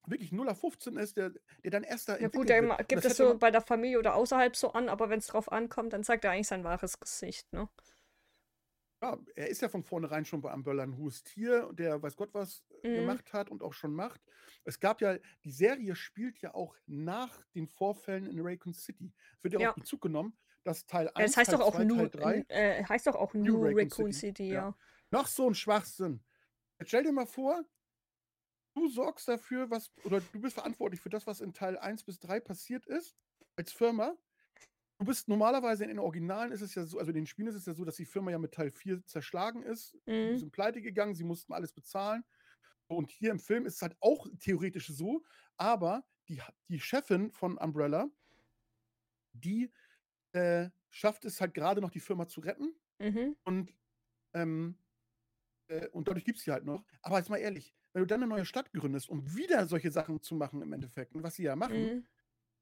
wirklich 0 auf 15 ist, der, der dann erst da Ja gut, der wird. Gibt das es so bei der Familie oder außerhalb so an, aber wenn es drauf ankommt, dann zeigt er eigentlich sein wahres Gesicht, ne? ja, er ist ja von vornherein schon bei ein hohes Tier, der weiß Gott was Mhm. gemacht hat und auch schon macht. Es gab ja, die Serie spielt ja auch nach den Vorfällen in Raycon City. Es wird ja auch Ja. Bezug genommen, dass Teil Ja, 1, Es heißt Teil doch auch 2, New, Teil 3 äh, heißt doch auch New New Raccoon Raccoon City. City, Ja. ja. Noch so ein Schwachsinn. Jetzt stell dir mal vor, du sorgst dafür, was, oder du bist verantwortlich für das, was in Teil 1 bis 3 passiert ist, als Firma. Du bist normalerweise in den Originalen ist es ja so, also in den Spielen ist es ja so, dass die Firma ja mit Teil 4 zerschlagen ist. Mhm. sind pleite gegangen, sie mussten alles bezahlen. Und hier im Film ist es halt auch theoretisch so, aber die, die Chefin von Umbrella, die äh, schafft es halt gerade noch, die Firma zu retten. Mhm. Und, ähm, äh, und dadurch gibt es sie halt noch. Aber jetzt mal ehrlich, wenn du dann eine neue Stadt gründest, um wieder solche Sachen zu machen im Endeffekt, und was sie ja machen, Mhm.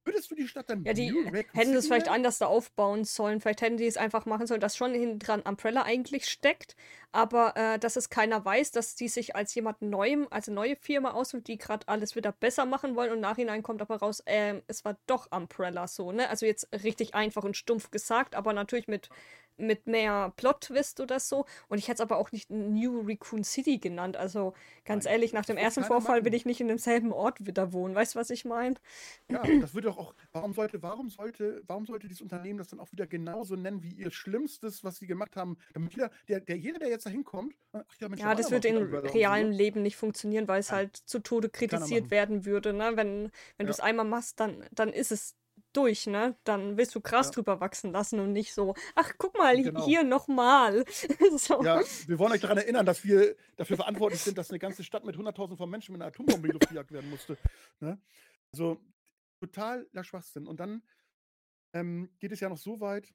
Würdest du die Stadt dann Ja, die hätten City vielleicht anders da aufbauen sollen. Vielleicht hätten die es einfach machen sollen, dass schon hinten dran Umbrella eigentlich steckt, aber äh, dass es keiner weiß, dass die sich als jemand Neuem, als eine neue Firma aussucht, die gerade alles wieder besser machen wollen und Nachhinein kommt aber raus, ähm, es war doch Umbrella so, ne? Also jetzt richtig einfach und stumpf gesagt, aber natürlich mit mit mehr Plot-Twist oder so. Und ich hätte es aber auch nicht New Raccoon City genannt. Also ganz Nein, ehrlich, nach dem ersten Vorfall will machen. ich nicht in demselben Ort wieder wohnen. Weißt du, was ich meine? Ja, das würde doch auch, warum sollte, warum sollte, warum sollte dieses Unternehmen das dann auch wieder genauso nennen wie ihr Schlimmstes, was sie gemacht haben? Damit jeder, der, der jeder, der jetzt da hinkommt, ach ja, Ja, das würde in realen ne? Leben nicht funktionieren, weil es Nein, halt zu Tode kritisiert werden würde, ne? Wenn, wenn du Ja, es einmal machst, dann, dann ist es durch, ne? Dann willst du Gras ja, drüber wachsen lassen und nicht so, ach, guck mal, genau. hier nochmal. So. Ja, wir wollen euch daran erinnern, dass wir dafür verantwortlich sind, dass eine ganze Stadt mit 100.000 von Menschen mit einer Atombombe gejagt werden musste. Ne? Also totaler Schwachsinn. Und dann ähm, geht es ja noch so weit,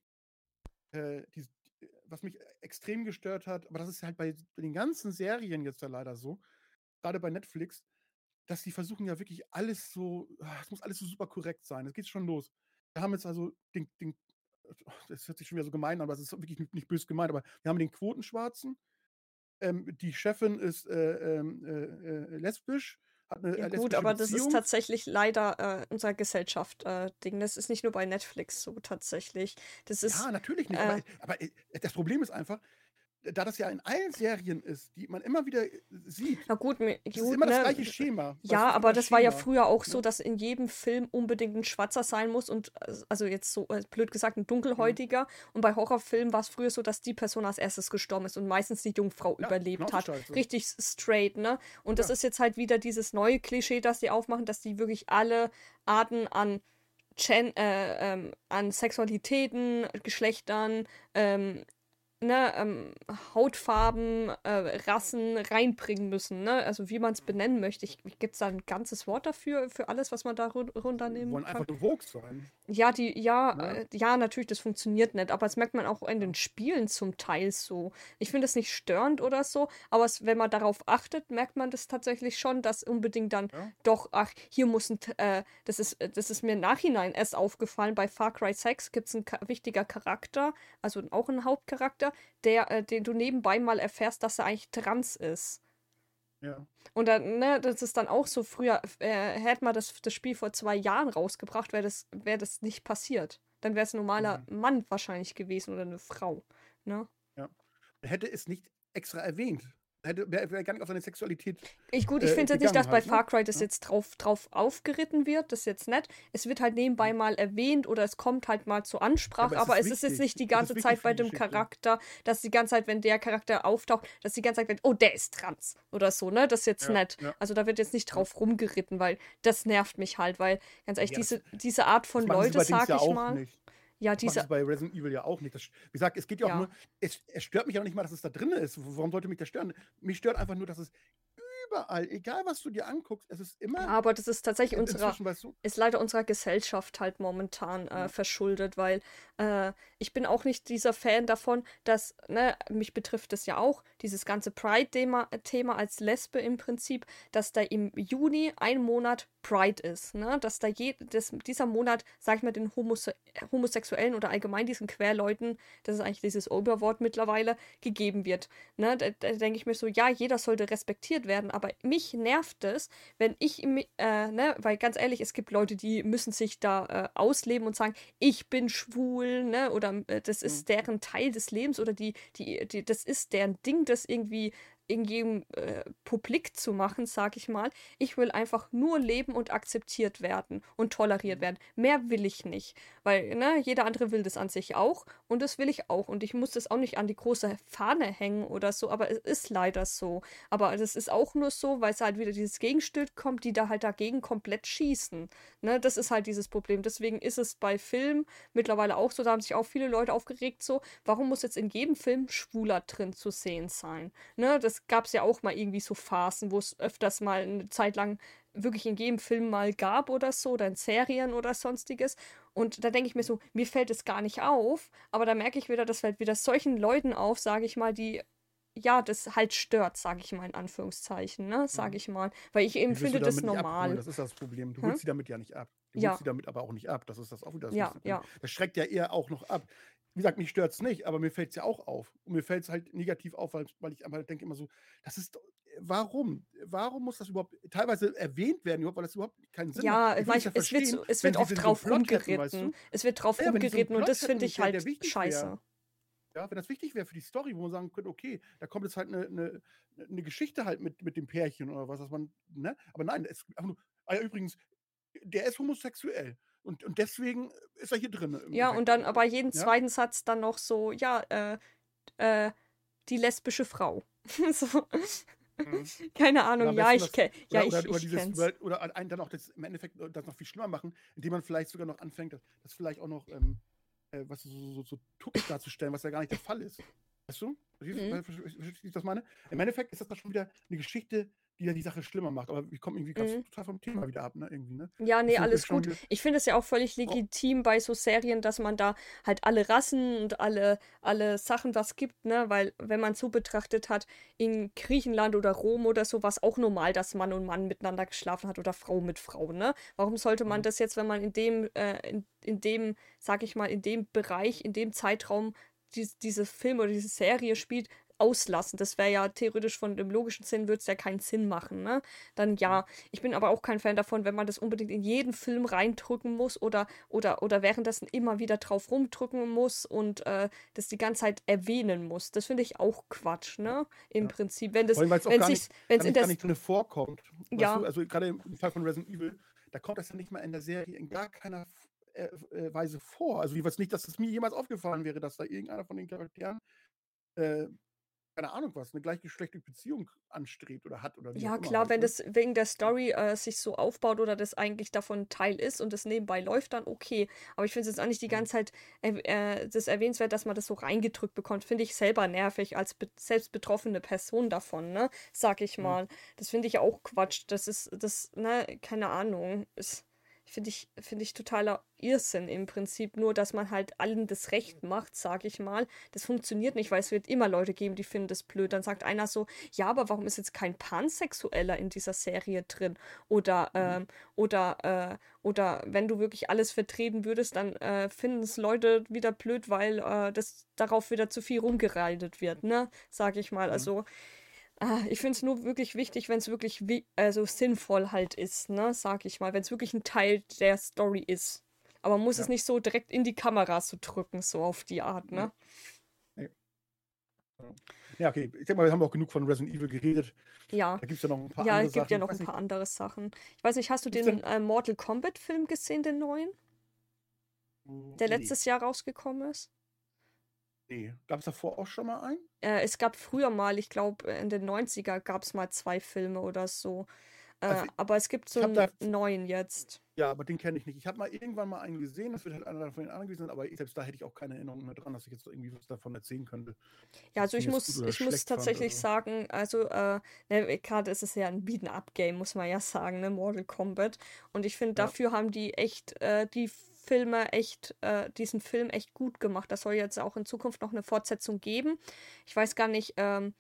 äh, die, was mich extrem gestört hat, aber das ist halt bei den ganzen Serien jetzt ja leider so, gerade bei Netflix, dass die versuchen ja wirklich alles so, ah, es muss alles so super korrekt sein. Es geht schon los. Wir haben jetzt also den, den das hört sich schon wieder so gemein an, aber es ist wirklich nicht, nicht böse gemeint, aber wir haben den Quotenschwarzen, ähm, die Chefin ist äh, ähm, äh, äh, lesbisch, hat eine Ja äh, gut, aber das ist Beziehung. tatsächlich leider äh, unserer Gesellschaft äh, Ding. Das ist nicht nur bei Netflix so tatsächlich. Das ist, Ja, natürlich nicht, äh, aber, aber das Problem ist einfach, da das ja in allen Serien ist, die man immer wieder äh, sieht, na gut, es ist gut, immer das ne? gleiche Schema. Ja, ist aber das das war ja Schema. früher auch so, Ne? dass in jedem Film unbedingt ein Schwarzer sein muss und äh, also jetzt so äh, blöd gesagt ein Mhm. Dunkelhäutiger. Und bei Horrorfilmen war es früher so, dass die Person als erstes gestorben ist und meistens die Jungfrau Ja, überlebt genauso hat. Richtig straight, ne? Und das Ja. ist jetzt halt wieder dieses neue Klischee, das die aufmachen, dass die wirklich alle Arten an Gen äh, ähm, an Sexualitäten, Geschlechtern, ähm, ne, ähm, Hautfarben, äh, Rassen reinbringen müssen, ne? Also wie man es benennen möchte. Gibt es da ein ganzes Wort dafür, für alles, was man da run runternehmen wollen kann? einfach nur Vogue sein. Ja, die, ja, Ne? äh, ja, natürlich, das funktioniert nicht, aber das merkt man auch in den Spielen zum Teil so. Ich finde es nicht störend oder so, aber es, wenn man darauf achtet, merkt man das tatsächlich schon, dass unbedingt dann Ja. doch, ach, hier muss ein, äh, das ist, das ist mir im Nachhinein erst aufgefallen, bei Far Cry 6 gibt es einen wichtiger Charakter, also auch einen Hauptcharakter, der, äh, den du nebenbei mal erfährst, dass er eigentlich trans ist. Ja. Und dann, ne, das ist dann auch so, früher äh, hätte man das, das Spiel vor zwei Jahren rausgebracht, wäre das, wär das nicht passiert. Dann wäre es ein normaler Mhm. Mann wahrscheinlich gewesen oder eine Frau. Ne? Ja. Hätte es nicht extra erwähnt. Hätte wäre wär gar nicht auf seine Sexualität Ich gut, ich äh, finde jetzt nicht, dass gegangen bei halt, ne? Far Cry das Ja. jetzt drauf, drauf aufgeritten wird, das ist jetzt nett. Es wird halt nebenbei mal erwähnt oder es kommt halt mal zur Ansprache, aber es aber ist es ist jetzt nicht die ganze Zeit bei dem. Charakter, dass die ganze Zeit, wenn der Charakter auftaucht, dass die ganze Zeit, wird, oh, der ist trans oder so, ne? Das ist jetzt Ja, nett. Also da wird jetzt nicht drauf rumgeritten, weil das nervt mich halt, weil ganz ehrlich, diese, diese Art von Leute, sag ich mal. nicht. Ja, Das diese, sie bei Resident Evil ja auch nicht. Das, wie gesagt, es geht ja auch Ja. nur, es, es stört mich auch nicht mal, dass es da drin ist. Warum sollte mich das stören? Mich stört einfach nur, dass es überall, egal was du dir anguckst, es ist immer aber das ist tatsächlich unserer, weißt du, ist leider unserer Gesellschaft halt momentan äh, Ja. verschuldet, weil äh, ich bin auch nicht dieser Fan davon, dass, ne, mich betrifft es ja auch, dieses ganze Pride-Thema Thema als Lesbe im Prinzip, dass da im Juni ein Monat Pride ist, ne, dass da je, dass dieser Monat, sag ich mal, den Homose Homosexuellen oder allgemein diesen Querleuten, das ist eigentlich dieses Oberwort mittlerweile, gegeben wird, ne, da, da denke ich mir so, ja, jeder sollte respektiert werden, aber mich nervt es, wenn ich, äh, ne, weil ganz ehrlich, es gibt Leute, die müssen sich da äh, ausleben und sagen, ich bin schwul, ne, oder äh, das ist mhm. deren Teil des Lebens oder die, die, die, das ist deren Ding, das irgendwie irgendwie äh, publik zu machen, sag ich mal. Ich will einfach nur leben und akzeptiert werden und toleriert mhm. werden. Mehr will ich nicht. Weil, ne, jeder andere will das an sich auch und das will ich auch. Und ich muss das auch nicht an die große Fahne hängen oder so, aber es ist leider so. Aber das ist auch nur so, weil es halt wieder dieses Gegenstück kommt, die da halt dagegen komplett schießen. Ne, das ist halt dieses Problem. Deswegen ist es bei Filmen mittlerweile auch so, da haben sich auch viele Leute aufgeregt, so, warum muss jetzt in jedem Film Schwuler drin zu sehen sein? Ne, das gab es ja auch mal irgendwie so Phasen, wo es öfters mal eine Zeit lang wirklich in jedem Film mal gab oder so, oder in Serien oder sonstiges. Und da denke ich mir so, mir fällt es gar nicht auf, aber da merke ich wieder, das fällt wieder solchen Leuten auf, sage ich mal, die ja, das halt stört, sage ich mal in Anführungszeichen, ne, sage mhm. ich mal, weil ich eben finde das normal. Das ist das Problem. Du holst hm? sie damit ja nicht ab. Du ja. holst sie damit aber auch nicht ab. Das ist das auch wieder das ja, ja. Das schreckt ja eher auch noch ab wie gesagt, mich stört es nicht, aber mir fällt es ja auch auf. Und mir fällt es halt negativ auf, weil, weil ich einfach denke immer so, das ist, warum? Warum muss das überhaupt teilweise erwähnt werden, überhaupt, weil das überhaupt keinen Sinn ja, macht? Ich ja, es wird, so, es wird oft drauf so rumgeritten. Weißt du? Es wird drauf ja, rumgeritten so und das finde ich halt scheiße. Wär, ja, wenn das wichtig wäre für die Story, wo man sagen könnte, okay, da kommt jetzt halt eine, eine, eine Geschichte halt mit, mit dem Pärchen oder was, was man, ne? Aber nein, es einfach nur, ah ja, übrigens, der ist homosexuell. Und, und deswegen ist er hier drin. Ja, und dann aber jeden ja? zweiten Satz dann noch so, ja, äh, äh, die lesbische Frau. so. Mhm. Keine Ahnung, ja, ich kenne. Ja, oder, ich, oder, ich dieses, oder, oder, einen dann auch das, im Endeffekt das noch viel schlimmer machen, indem man vielleicht sogar noch anfängt, das, das vielleicht auch noch ähm, äh, was so, so, so Tuck darzustellen, was ja gar nicht der Fall ist. Weißt du? Mhm. Verstehst du, was ich meine? Im Endeffekt ist das dann schon wieder eine Geschichte, die ja die Sache schlimmer macht. Aber wir kommen irgendwie ganz mhm. total vom Thema wieder ab, ne? Irgendwie, ne? Ja, nee, alles gut. Ich finde es ja auch völlig oh. legitim oh. bei so Serien, dass man da halt alle Rassen und alle, alle Sachen was gibt, ne? Weil, wenn man so betrachtet hat, in Griechenland oder Rom oder so, war es auch normal, dass Mann und Mann miteinander geschlafen hat oder Frau mit Frau, ne? Warum sollte man mhm. das jetzt, wenn man in dem, äh, in, in dem, sag ich mal, in dem Bereich, in dem Zeitraum die, diese Film oder diese Serie spielt, auslassen. Das wäre ja theoretisch von dem logischen Sinn, würde es ja keinen Sinn machen. Ne? Dann ja. Ich bin aber auch kein Fan davon, wenn man das unbedingt in jeden Film reindrücken muss oder, oder, oder währenddessen immer wieder drauf rumdrücken muss und äh, das die ganze Zeit erwähnen muss. Das finde ich auch Quatsch, ne? Im ja. Prinzip. Wenn das, wenn es wenn es in der. nicht drin vorkommt. Ja. Du? Also gerade im Fall von Resident Evil, da kommt das ja nicht mal in der Serie in gar keiner äh, äh, Weise vor. Also ich weiß nicht, dass es mir jemals aufgefallen wäre, dass da irgendeiner von den Charakteren äh, keine Ahnung was, eine gleichgeschlechtliche Beziehung anstrebt oder hat oder Ja, klar, halt, wenn ne? das wegen der Story äh, sich so aufbaut oder das eigentlich davon Teil ist und das nebenbei läuft, dann okay. Aber ich finde es jetzt auch nicht die mhm. ganze Zeit äh, äh, das erwähnenswert, dass man das so reingedrückt bekommt. Finde ich selber nervig als be selbst betroffene Person davon, ne? Sag ich mal. Mhm. Das finde ich auch Quatsch. Das ist, das, ne, keine Ahnung. Ist finde ich, finde ich totaler Irrsinn im Prinzip. Nur, dass man halt allen das Recht macht, sage ich mal. Das funktioniert nicht, weil es wird immer Leute geben, die finden das blöd. Dann sagt einer so, ja, aber warum ist jetzt kein Pansexueller in dieser Serie drin? Oder, mhm. ähm, oder, äh, oder wenn du wirklich alles vertreten würdest, dann äh, finden es Leute wieder blöd, weil äh, das darauf wieder zu viel rumgereitet wird, ne? Sag ich mal. Mhm. Also Ah, ich finde es nur wirklich wichtig, wenn es wirklich also sinnvoll halt ist, ne, sag ich mal, wenn es wirklich ein Teil der Story ist. Aber man muss ja. es nicht so direkt in die Kamera so drücken, so auf die Art, ne? Ja, okay. Ich denke mal, wir haben auch genug von Resident Evil geredet. Ja. Da gibt es ja noch ein paar ja, andere Sachen. Ja, es gibt ja noch ein paar nicht. andere Sachen. Ich weiß nicht, hast du den äh, Mortal Kombat Film gesehen, den neuen? Der nee. letztes Jahr rausgekommen ist? Nee. Gab es davor auch schon mal einen? Äh, es gab früher mal, ich glaube, in den 90er gab es mal zwei Filme oder so. Äh, also aber es gibt so einen da, neuen jetzt. Ja, aber den kenne ich nicht. Ich habe mal irgendwann mal einen gesehen, das wird halt einer von den anderen gewesen, aber selbst da hätte ich auch keine Erinnerung mehr dran, dass ich jetzt irgendwie was davon erzählen könnte. Ja, also ich muss, ich muss tatsächlich sagen, also äh, ne, gerade ist es ja ein Beaten-Up-Game, muss man ja sagen, ne, Mortal Kombat. Und ich finde, dafür ja. haben die echt äh, die Filme echt, äh, diesen Film echt gut gemacht. Das soll jetzt auch in Zukunft noch eine Fortsetzung geben. Ich weiß gar nicht, ähm,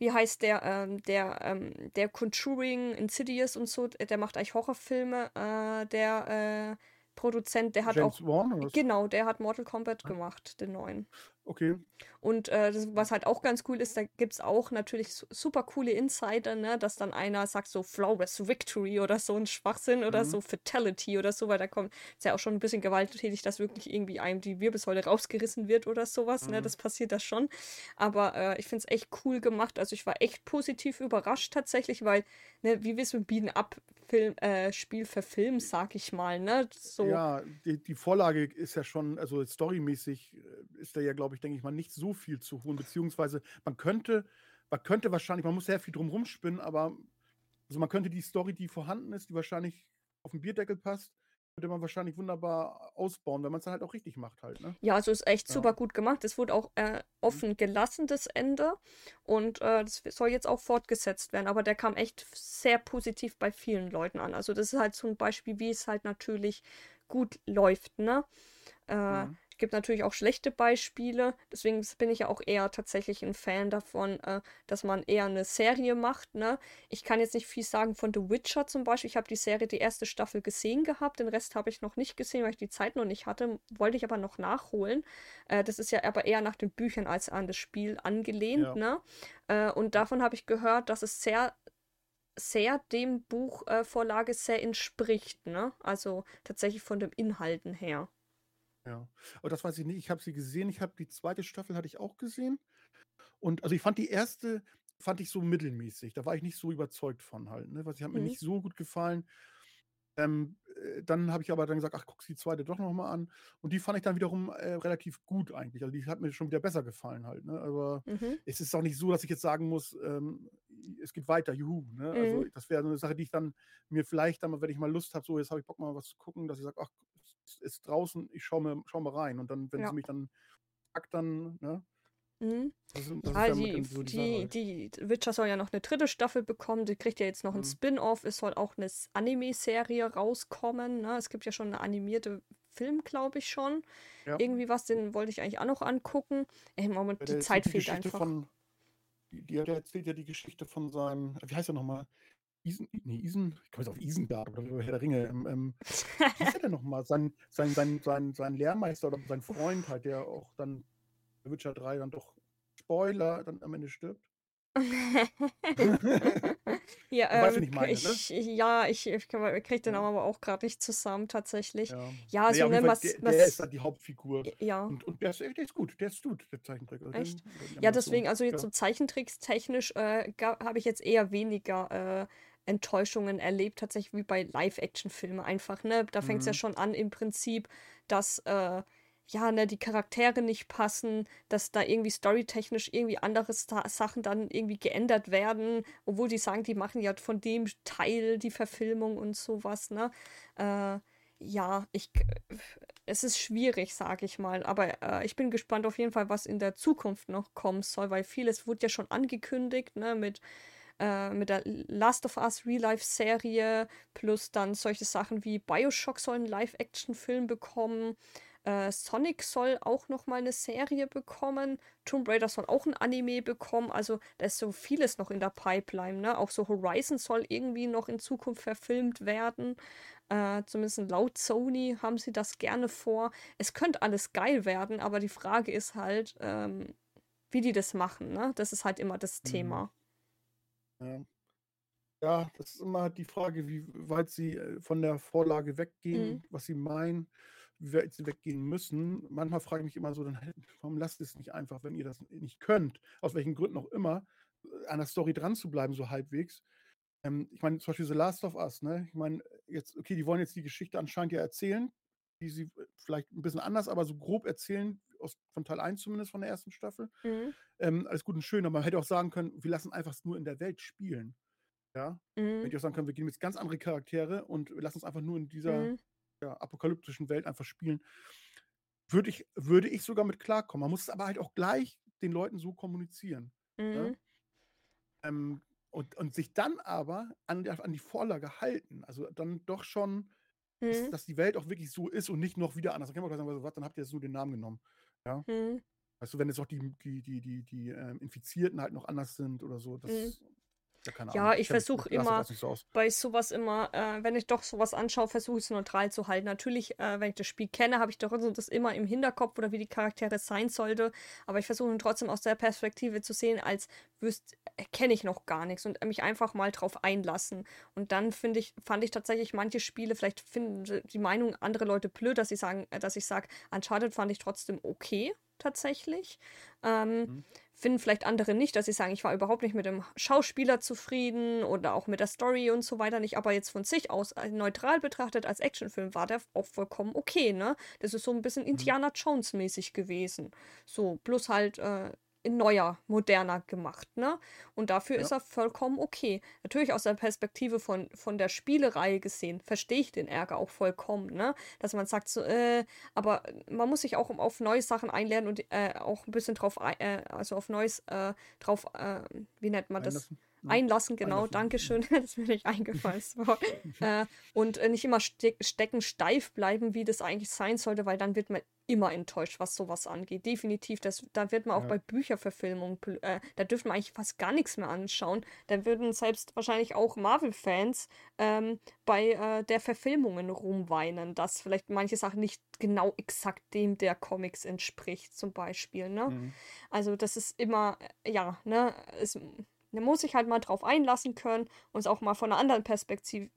wie heißt der, ähm, der, ähm, der Conjuring, Insidious und so, der macht eigentlich Horrorfilme, äh, der äh, Produzent, der hat James auch. Wan, genau, der hat Mortal Kombat gemacht, den neuen. Okay. Und äh, das, was halt auch ganz cool ist, da gibt es auch natürlich su- super coole Insider, ne, dass dann einer sagt so Flawless Victory oder so ein Schwachsinn oder Mhm. so Fatality oder so, weil da kommt, ist ja auch schon ein bisschen gewalttätig, dass wirklich irgendwie einem die Wirbelsäule rausgerissen wird oder sowas, ne, Mhm. das passiert das schon. Aber äh, ich finde es echt cool gemacht, also ich war echt positiv überrascht tatsächlich, weil, ne, wie willst du ein Beaten-up-Film, äh, Spiel verfilmen, sag ich mal, ne, so. Ja, die, die Vorlage ist ja schon, also storymäßig äh, ist da ja, glaube ich, denke ich mal, nicht so viel zu holen, beziehungsweise man könnte, man könnte wahrscheinlich, man muss sehr viel drum rumspinnen, aber also man könnte die Story, die vorhanden ist, die wahrscheinlich auf den Bierdeckel passt, könnte man wahrscheinlich wunderbar ausbauen, wenn man es dann halt auch richtig macht halt, ne? Ja, also ist echt Ja. super gut gemacht. Es wurde auch äh, offen gelassen, das Ende. Und äh, das soll jetzt auch fortgesetzt werden. Aber der kam echt sehr positiv bei vielen Leuten an. Also das ist halt so ein Beispiel, wie es halt natürlich gut läuft, ne? Äh, Mhm. Gibt natürlich auch schlechte Beispiele. Deswegen bin ich ja auch eher tatsächlich ein Fan davon, äh, dass man eher eine Serie macht. Ne? Ich kann jetzt nicht viel sagen von The Witcher zum Beispiel. Ich habe die Serie, die erste Staffel gesehen gehabt. Den Rest habe ich noch nicht gesehen, weil ich die Zeit noch nicht hatte. Wollte ich aber noch nachholen. Äh, das ist ja aber eher nach den Büchern als an das Spiel angelehnt. Ja. Ne? Äh, und davon habe ich gehört, dass es sehr sehr dem Buchvorlage äh, sehr entspricht, ne? Also tatsächlich von den Inhalten her. Ja. Aber das weiß ich nicht. Ich habe sie gesehen. Ich habe die zweite Staffel hatte ich auch gesehen. Und also ich fand die erste, fand ich so mittelmäßig. Da war ich nicht so überzeugt von halt. Ne? Was die hat mir Mhm. nicht so gut gefallen. Ähm, äh, dann habe ich aber dann gesagt, ach, guck die zweite doch nochmal an. Und die fand ich dann wiederum äh, relativ gut eigentlich. Also die hat mir schon wieder besser gefallen halt. Ne? Aber Mhm. es ist auch nicht so, dass ich jetzt sagen muss, ähm, es geht weiter, juhu. Ne? Also Mhm. das wäre so eine Sache, die ich dann mir vielleicht dann, mal, wenn ich mal Lust habe, so jetzt habe ich Bock mal was zu gucken, dass ich sage, ach, es ist draußen, ich schaue mal, schau mal rein. Und dann, wenn Ja. sie mich dann packt, dann, ne? Mhm. Das ist, das ist ja die, so die, die, Witcher soll ja noch eine dritte Staffel bekommen. Die kriegt ja jetzt noch ein Mhm. Spin-off. Es soll auch eine Anime-Serie rauskommen. Ne? Es gibt ja schon eine animierte Film, glaube ich schon. Ja. Irgendwie was, den wollte ich eigentlich auch noch angucken. Ey, Moment, die Zeit fehlt Geschichte einfach. Von, die, die, der erzählt ja die Geschichte von seinem, wie heißt er nochmal? Isen, nee, Isen, ich komme jetzt auf Isengard oder Herr der Ringe. Ähm, ähm, wie hieß er denn nochmal? Sein, sein, sein, sein, sein Lehrmeister oder sein Freund halt, der auch dann bei Witcher 3 dann doch Spoiler dann am Ende stirbt. ja, weißt, ähm, wen ich meine, ne? ich, ja, ich, ich kriege den Ja. aber auch gerade nicht zusammen, tatsächlich. Ja, Ja, nee, so jeden nennen Fall, was, der, der was. ist dann die Hauptfigur. Ja. Und, und der, ist, der ist gut, der ist gut, der Zeichentrick. Also Echt? den- die Ja, deswegen, also jetzt Ja. so zeichentrickstechnisch äh, habe ich jetzt eher weniger äh, Enttäuschungen erlebt, tatsächlich wie bei Live-Action-Filmen einfach, ne? Da fängt es ja Mhm. schon an im Prinzip, dass äh, ja, ne, die Charaktere nicht passen, dass da irgendwie storytechnisch irgendwie andere Sta Sachen dann irgendwie geändert werden, obwohl die sagen, die machen ja von dem Teil die Verfilmung und sowas, ne? Äh, ja, ich, es ist schwierig, sage ich mal, aber äh, ich bin gespannt auf jeden Fall, was in der Zukunft noch kommen soll, weil vieles wurde ja schon angekündigt, ne, mit, äh, mit der Last of Us Real-Life-Serie, plus dann solche Sachen wie Bioshock soll einen Live-Action-Film bekommen, äh, Sonic soll auch noch mal eine Serie bekommen, Tomb Raider soll auch ein Anime bekommen, also da ist so vieles noch in der Pipeline, ne, auch so Horizon soll irgendwie noch in Zukunft verfilmt werden. Äh, zumindest laut Sony haben sie das gerne vor. Es könnte alles geil werden, aber die Frage ist halt, ähm, wie die das machen, ne? Das ist halt immer das Mhm. Thema. Ja. ja, das ist immer die Frage, wie weit sie äh, von der Vorlage weggehen, Mhm. was sie meinen, wie weit sie weggehen müssen. Manchmal frage ich mich immer so, dann, warum lasst ihr es nicht einfach, wenn ihr das nicht könnt, aus welchen Gründen auch immer, äh, an der Story dran zu bleiben, so halbwegs. Ähm, ich meine, zum Beispiel The Last of Us, ne? Ich meine, jetzt, okay, die wollen jetzt die Geschichte anscheinend ja erzählen, die sie äh, vielleicht ein bisschen anders, aber so grob erzählen, aus, von Teil 1 zumindest von der ersten Staffel. Mhm. Ähm, alles gut und schön, aber man hätte auch sagen können, wir lassen einfach nur in der Welt spielen. Ja, Mhm. hätte ich auch sagen können, wir gehen jetzt ganz andere Charaktere und wir lassen uns einfach nur in dieser Mhm. ja, apokalyptischen Welt einfach spielen. Würde ich, würde ich sogar mit klarkommen. Man muss es aber halt auch gleich den Leuten so kommunizieren. Ne? Mhm. Ähm, und, und sich dann aber an, an die Vorlage halten. Also dann doch schon, Mhm. dass die Welt auch wirklich so ist und nicht noch wieder anders. Dann kann man sagen, was, dann habt ihr jetzt nur den Namen genommen. Ja. Mhm. Weißt du, wenn jetzt auch die, die, die, die, die ähm, Infizierten halt noch anders sind oder so. Das, Mhm. Ja, keine Ja, Ahnung. ich versuche immer so bei sowas immer, äh, wenn ich doch sowas anschaue, versuche ich es neutral zu halten. Natürlich, äh, wenn ich das Spiel kenne, habe ich doch so das immer im Hinterkopf oder wie die Charaktere sein sollte. Aber ich versuche ihn trotzdem aus der Perspektive zu sehen, als wüsste, kenne ich noch gar nichts und mich einfach mal drauf einlassen. Und dann finde ich, fand ich tatsächlich manche Spiele, vielleicht finden die Meinung andere Leute blöd, dass sie sagen, äh, dass ich sage, Uncharted fand ich trotzdem okay, tatsächlich. Ähm, Mhm. Finden vielleicht andere nicht, dass sie sagen, ich war überhaupt nicht mit dem Schauspieler zufrieden oder auch mit der Story und so weiter nicht, aber jetzt von sich aus äh, neutral betrachtet als Actionfilm war der auch vollkommen okay, ne? Das ist so ein bisschen Mhm. Indiana Jones mäßig gewesen. So, plus halt äh, neuer, moderner gemacht, ne? Und dafür Ja. ist er vollkommen okay. Natürlich aus der Perspektive von, von der Spielereihe gesehen, verstehe ich den Ärger auch vollkommen, ne? Dass man sagt so, äh, aber man muss sich auch auf neue Sachen einlernen und äh, auch ein bisschen drauf, äh, also auf Neues äh, drauf, äh, wie nennt man das? Einlassen. Einlassen, genau, Einlassen. Dankeschön. Das ist mir nicht eingefallen. äh, und äh, nicht immer ste stecken steif bleiben, wie das eigentlich sein sollte, weil dann wird man immer enttäuscht, was sowas angeht. Definitiv. Das, da wird man auch Ja. bei Bücherverfilmungen, äh, da dürfen wir eigentlich fast gar nichts mehr anschauen. Da würden selbst wahrscheinlich auch Marvel-Fans ähm, bei äh, der Verfilmungen rumweinen, dass vielleicht manche Sachen nicht genau exakt dem der Comics entspricht, zum Beispiel. Ne? Mhm. Also das ist immer, äh, ja, ne, es, man muss sich halt mal drauf einlassen können und es auch mal von einer anderen Perspektive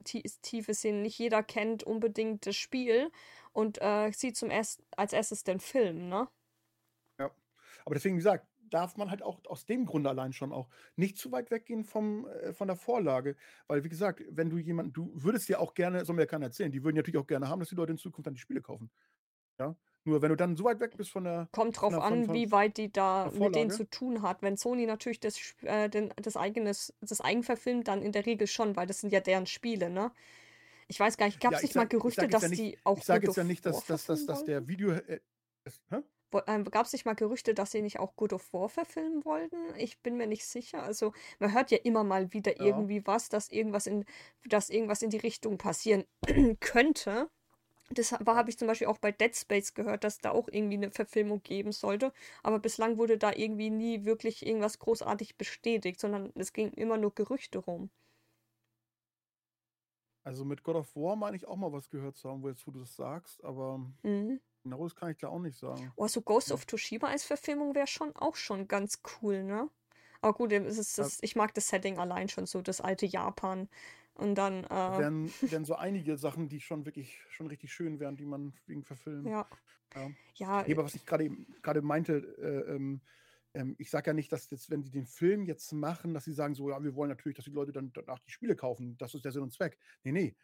sehen. Nicht jeder kennt unbedingt das Spiel und äh, sieht zum erst, als erstes den Film, ne? Ja. Aber deswegen, wie gesagt, darf man halt auch aus dem Grunde allein schon auch nicht zu weit weggehen vom, äh, von der Vorlage. Weil, wie gesagt, wenn du jemanden, du würdest ja auch gerne, soll mir ja keiner erzählen, die würden natürlich auch gerne haben, dass die Leute in Zukunft dann die Spiele kaufen. Ja. Nur wenn du dann so weit weg bist von der, Kommt drauf der, von, an, von, wie weit die da mit denen zu tun hat. Wenn Sony natürlich das, äh, den, das eigenes, das Eigenverfilmt, dann in der Regel schon, weil das sind ja deren Spiele, ne? Ich weiß gar nicht, gab Ja, es ich nicht mal sag, ich Gerüchte, dass ja nicht, die auch ich sage jetzt ja nicht, dass, dass, dass, dass der Video. Äh, hä? Ähm, Gab es nicht mal Gerüchte, dass sie nicht auch God of War verfilmen wollten? Ich bin mir nicht sicher. Also man hört ja immer mal wieder Ja. irgendwie was, dass irgendwas in, dass irgendwas in die Richtung passieren könnte. Das habe ich zum Beispiel auch bei Dead Space gehört, dass da auch irgendwie eine Verfilmung geben sollte. Aber bislang wurde da irgendwie nie wirklich irgendwas großartig bestätigt, sondern es ging immer nur Gerüchte rum. Also mit God of War meine ich auch mal was gehört zu haben, wo jetzt wo du das sagst, aber Mhm. genaues kann ich da auch nicht sagen. Oh, so Ghost Ja. of Tsushima als Verfilmung wäre schon auch schon ganz cool, ne? Aber gut, es ist das, ich mag das Setting allein schon so, das alte Japan. Und dann, da äh, wären, wären so einige Sachen, die schon wirklich schon richtig schön wären, die man wegen verfilmen. ja, Ja. ja, Nee, aber was ich gerade meinte, äh, ähm, ähm, ich sage ja nicht, dass jetzt, wenn die den Film jetzt machen, dass sie sagen so, ja, wir wollen natürlich, dass die Leute dann danach die Spiele kaufen. Das ist der Sinn und Zweck. Nee, nee.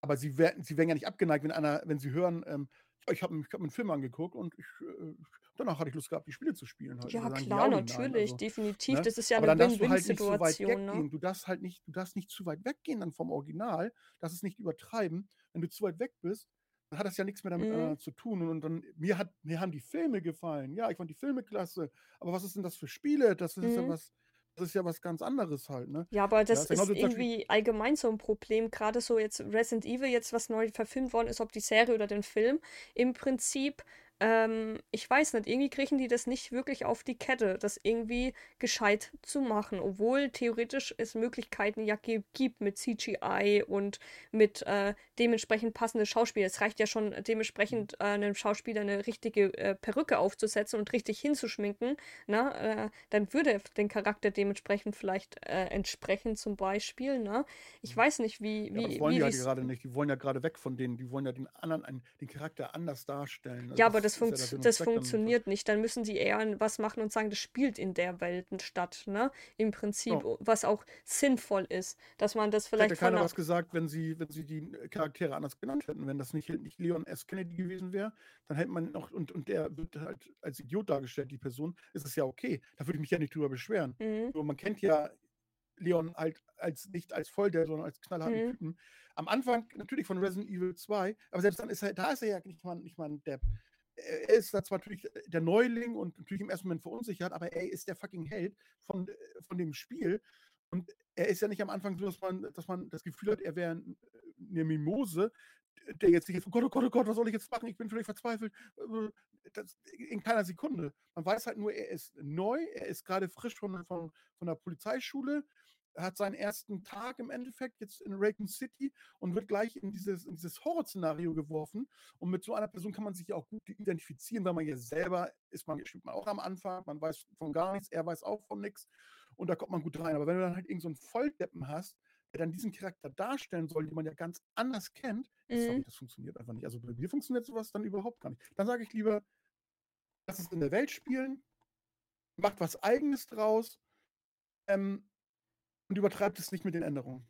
Aber sie werden, sie werden ja nicht abgeneigt, wenn einer, wenn sie hören, ähm, "Ja, ich habe ich hab einen Film angeguckt und ich, äh, danach hatte ich Lust gehabt, die Spiele zu spielen. Halt. ja, die klar, ja natürlich, Also, definitiv. ne? Das ist ja Aber eine darfst du halt so Win-Win-Situation, ne? Du darfst halt nicht, du darfst nicht zu weit weggehen dann vom Original. Das ist nicht übertreiben. Wenn du zu weit weg bist, dann hat das ja nichts mehr damit Mhm. äh, zu tun. Und, und dann, mir hat, mir haben die Filme gefallen. Ja, ich fand die Filme klasse. Aber was ist denn das für Spiele? Das ist ja Mhm. was, das ist ja was ganz anderes halt, ne? Ja, aber Ja, das ist ja genauso ist Beispiel, irgendwie allgemein so ein Problem. Gerade so jetzt Resident Evil, jetzt was neu verfilmt worden ist, ob die Serie oder den Film. Im Prinzip, ähm, ich weiß nicht, irgendwie kriegen die das nicht wirklich auf die Kette, das irgendwie gescheit zu machen. Obwohl theoretisch es Möglichkeiten ja gi- gibt mit CGI und mit äh, dementsprechend passende Schauspieler. Es reicht ja schon Mhm. dementsprechend äh, einem Schauspieler eine richtige äh, Perücke aufzusetzen und richtig hinzuschminken. Ne? Äh, dann würde er den Charakter dementsprechend vielleicht äh, entsprechen, zum Beispiel. Ne? Ich weiß nicht, wie, Mhm. ja, aber das wie, wollen wie die halt die's- gerade nicht. Die wollen ja gerade weg von denen. Die wollen ja den anderen, einen, den Charakter anders darstellen. Also Ja, aber das das, ja funkt, und das dann. funktioniert nicht. Dann müssen die eher was machen und sagen, das spielt in der Welt statt, ne? Im Prinzip, Ja. was auch sinnvoll ist, dass man das hätte vielleicht von keiner einer, was gesagt, wenn sie, wenn sie die Charaktere anders genannt hätten. Wenn das nicht, nicht Leon S. Kennedy gewesen wäre, dann hätte man noch, und, und der wird halt als Idiot dargestellt, die Person, ist es ja okay. Da würde ich mich ja nicht drüber beschweren. Mhm, man kennt ja Leon halt als nicht als Volldepp, sondern als knallharten mhm, Typen. Am Anfang natürlich von Resident Evil 2, aber selbst dann ist er, da ist er ja nicht mal, nicht mal ein Depp. Er ist zwar natürlich der Neuling und natürlich im ersten Moment verunsichert, aber er ist der fucking Held von, von dem Spiel. Und er ist ja nicht am Anfang so, dass man, dass man das Gefühl hat, er wäre ein- eine Mimose, der jetzt nicht jetzt, oh Gott, oh Gott, oh Gott, was soll ich jetzt machen? Ich bin völlig verzweifelt. Äh, Das, in keiner Sekunde. Man weiß halt nur, er ist neu, er ist gerade frisch von, von, von der Polizeischule. Hat seinen ersten Tag im Endeffekt jetzt in Raccoon City und wird gleich in dieses, in dieses Horrorszenario geworfen. Und mit so einer Person kann man sich ja auch gut identifizieren, weil man ja selber ist, man spielt man auch am Anfang, man weiß von gar nichts, er weiß auch von nichts und da kommt man gut rein. Aber wenn du dann halt irgend so einen Volldeppen hast, der dann diesen Charakter darstellen soll, den man ja ganz anders kennt, mhm. sorry, das funktioniert einfach nicht. Also bei mir funktioniert sowas dann überhaupt gar nicht. Dann sage ich lieber, lass es in der Welt spielen, macht was Eigenes draus ähm, und übertreibt es nicht mit den Änderungen.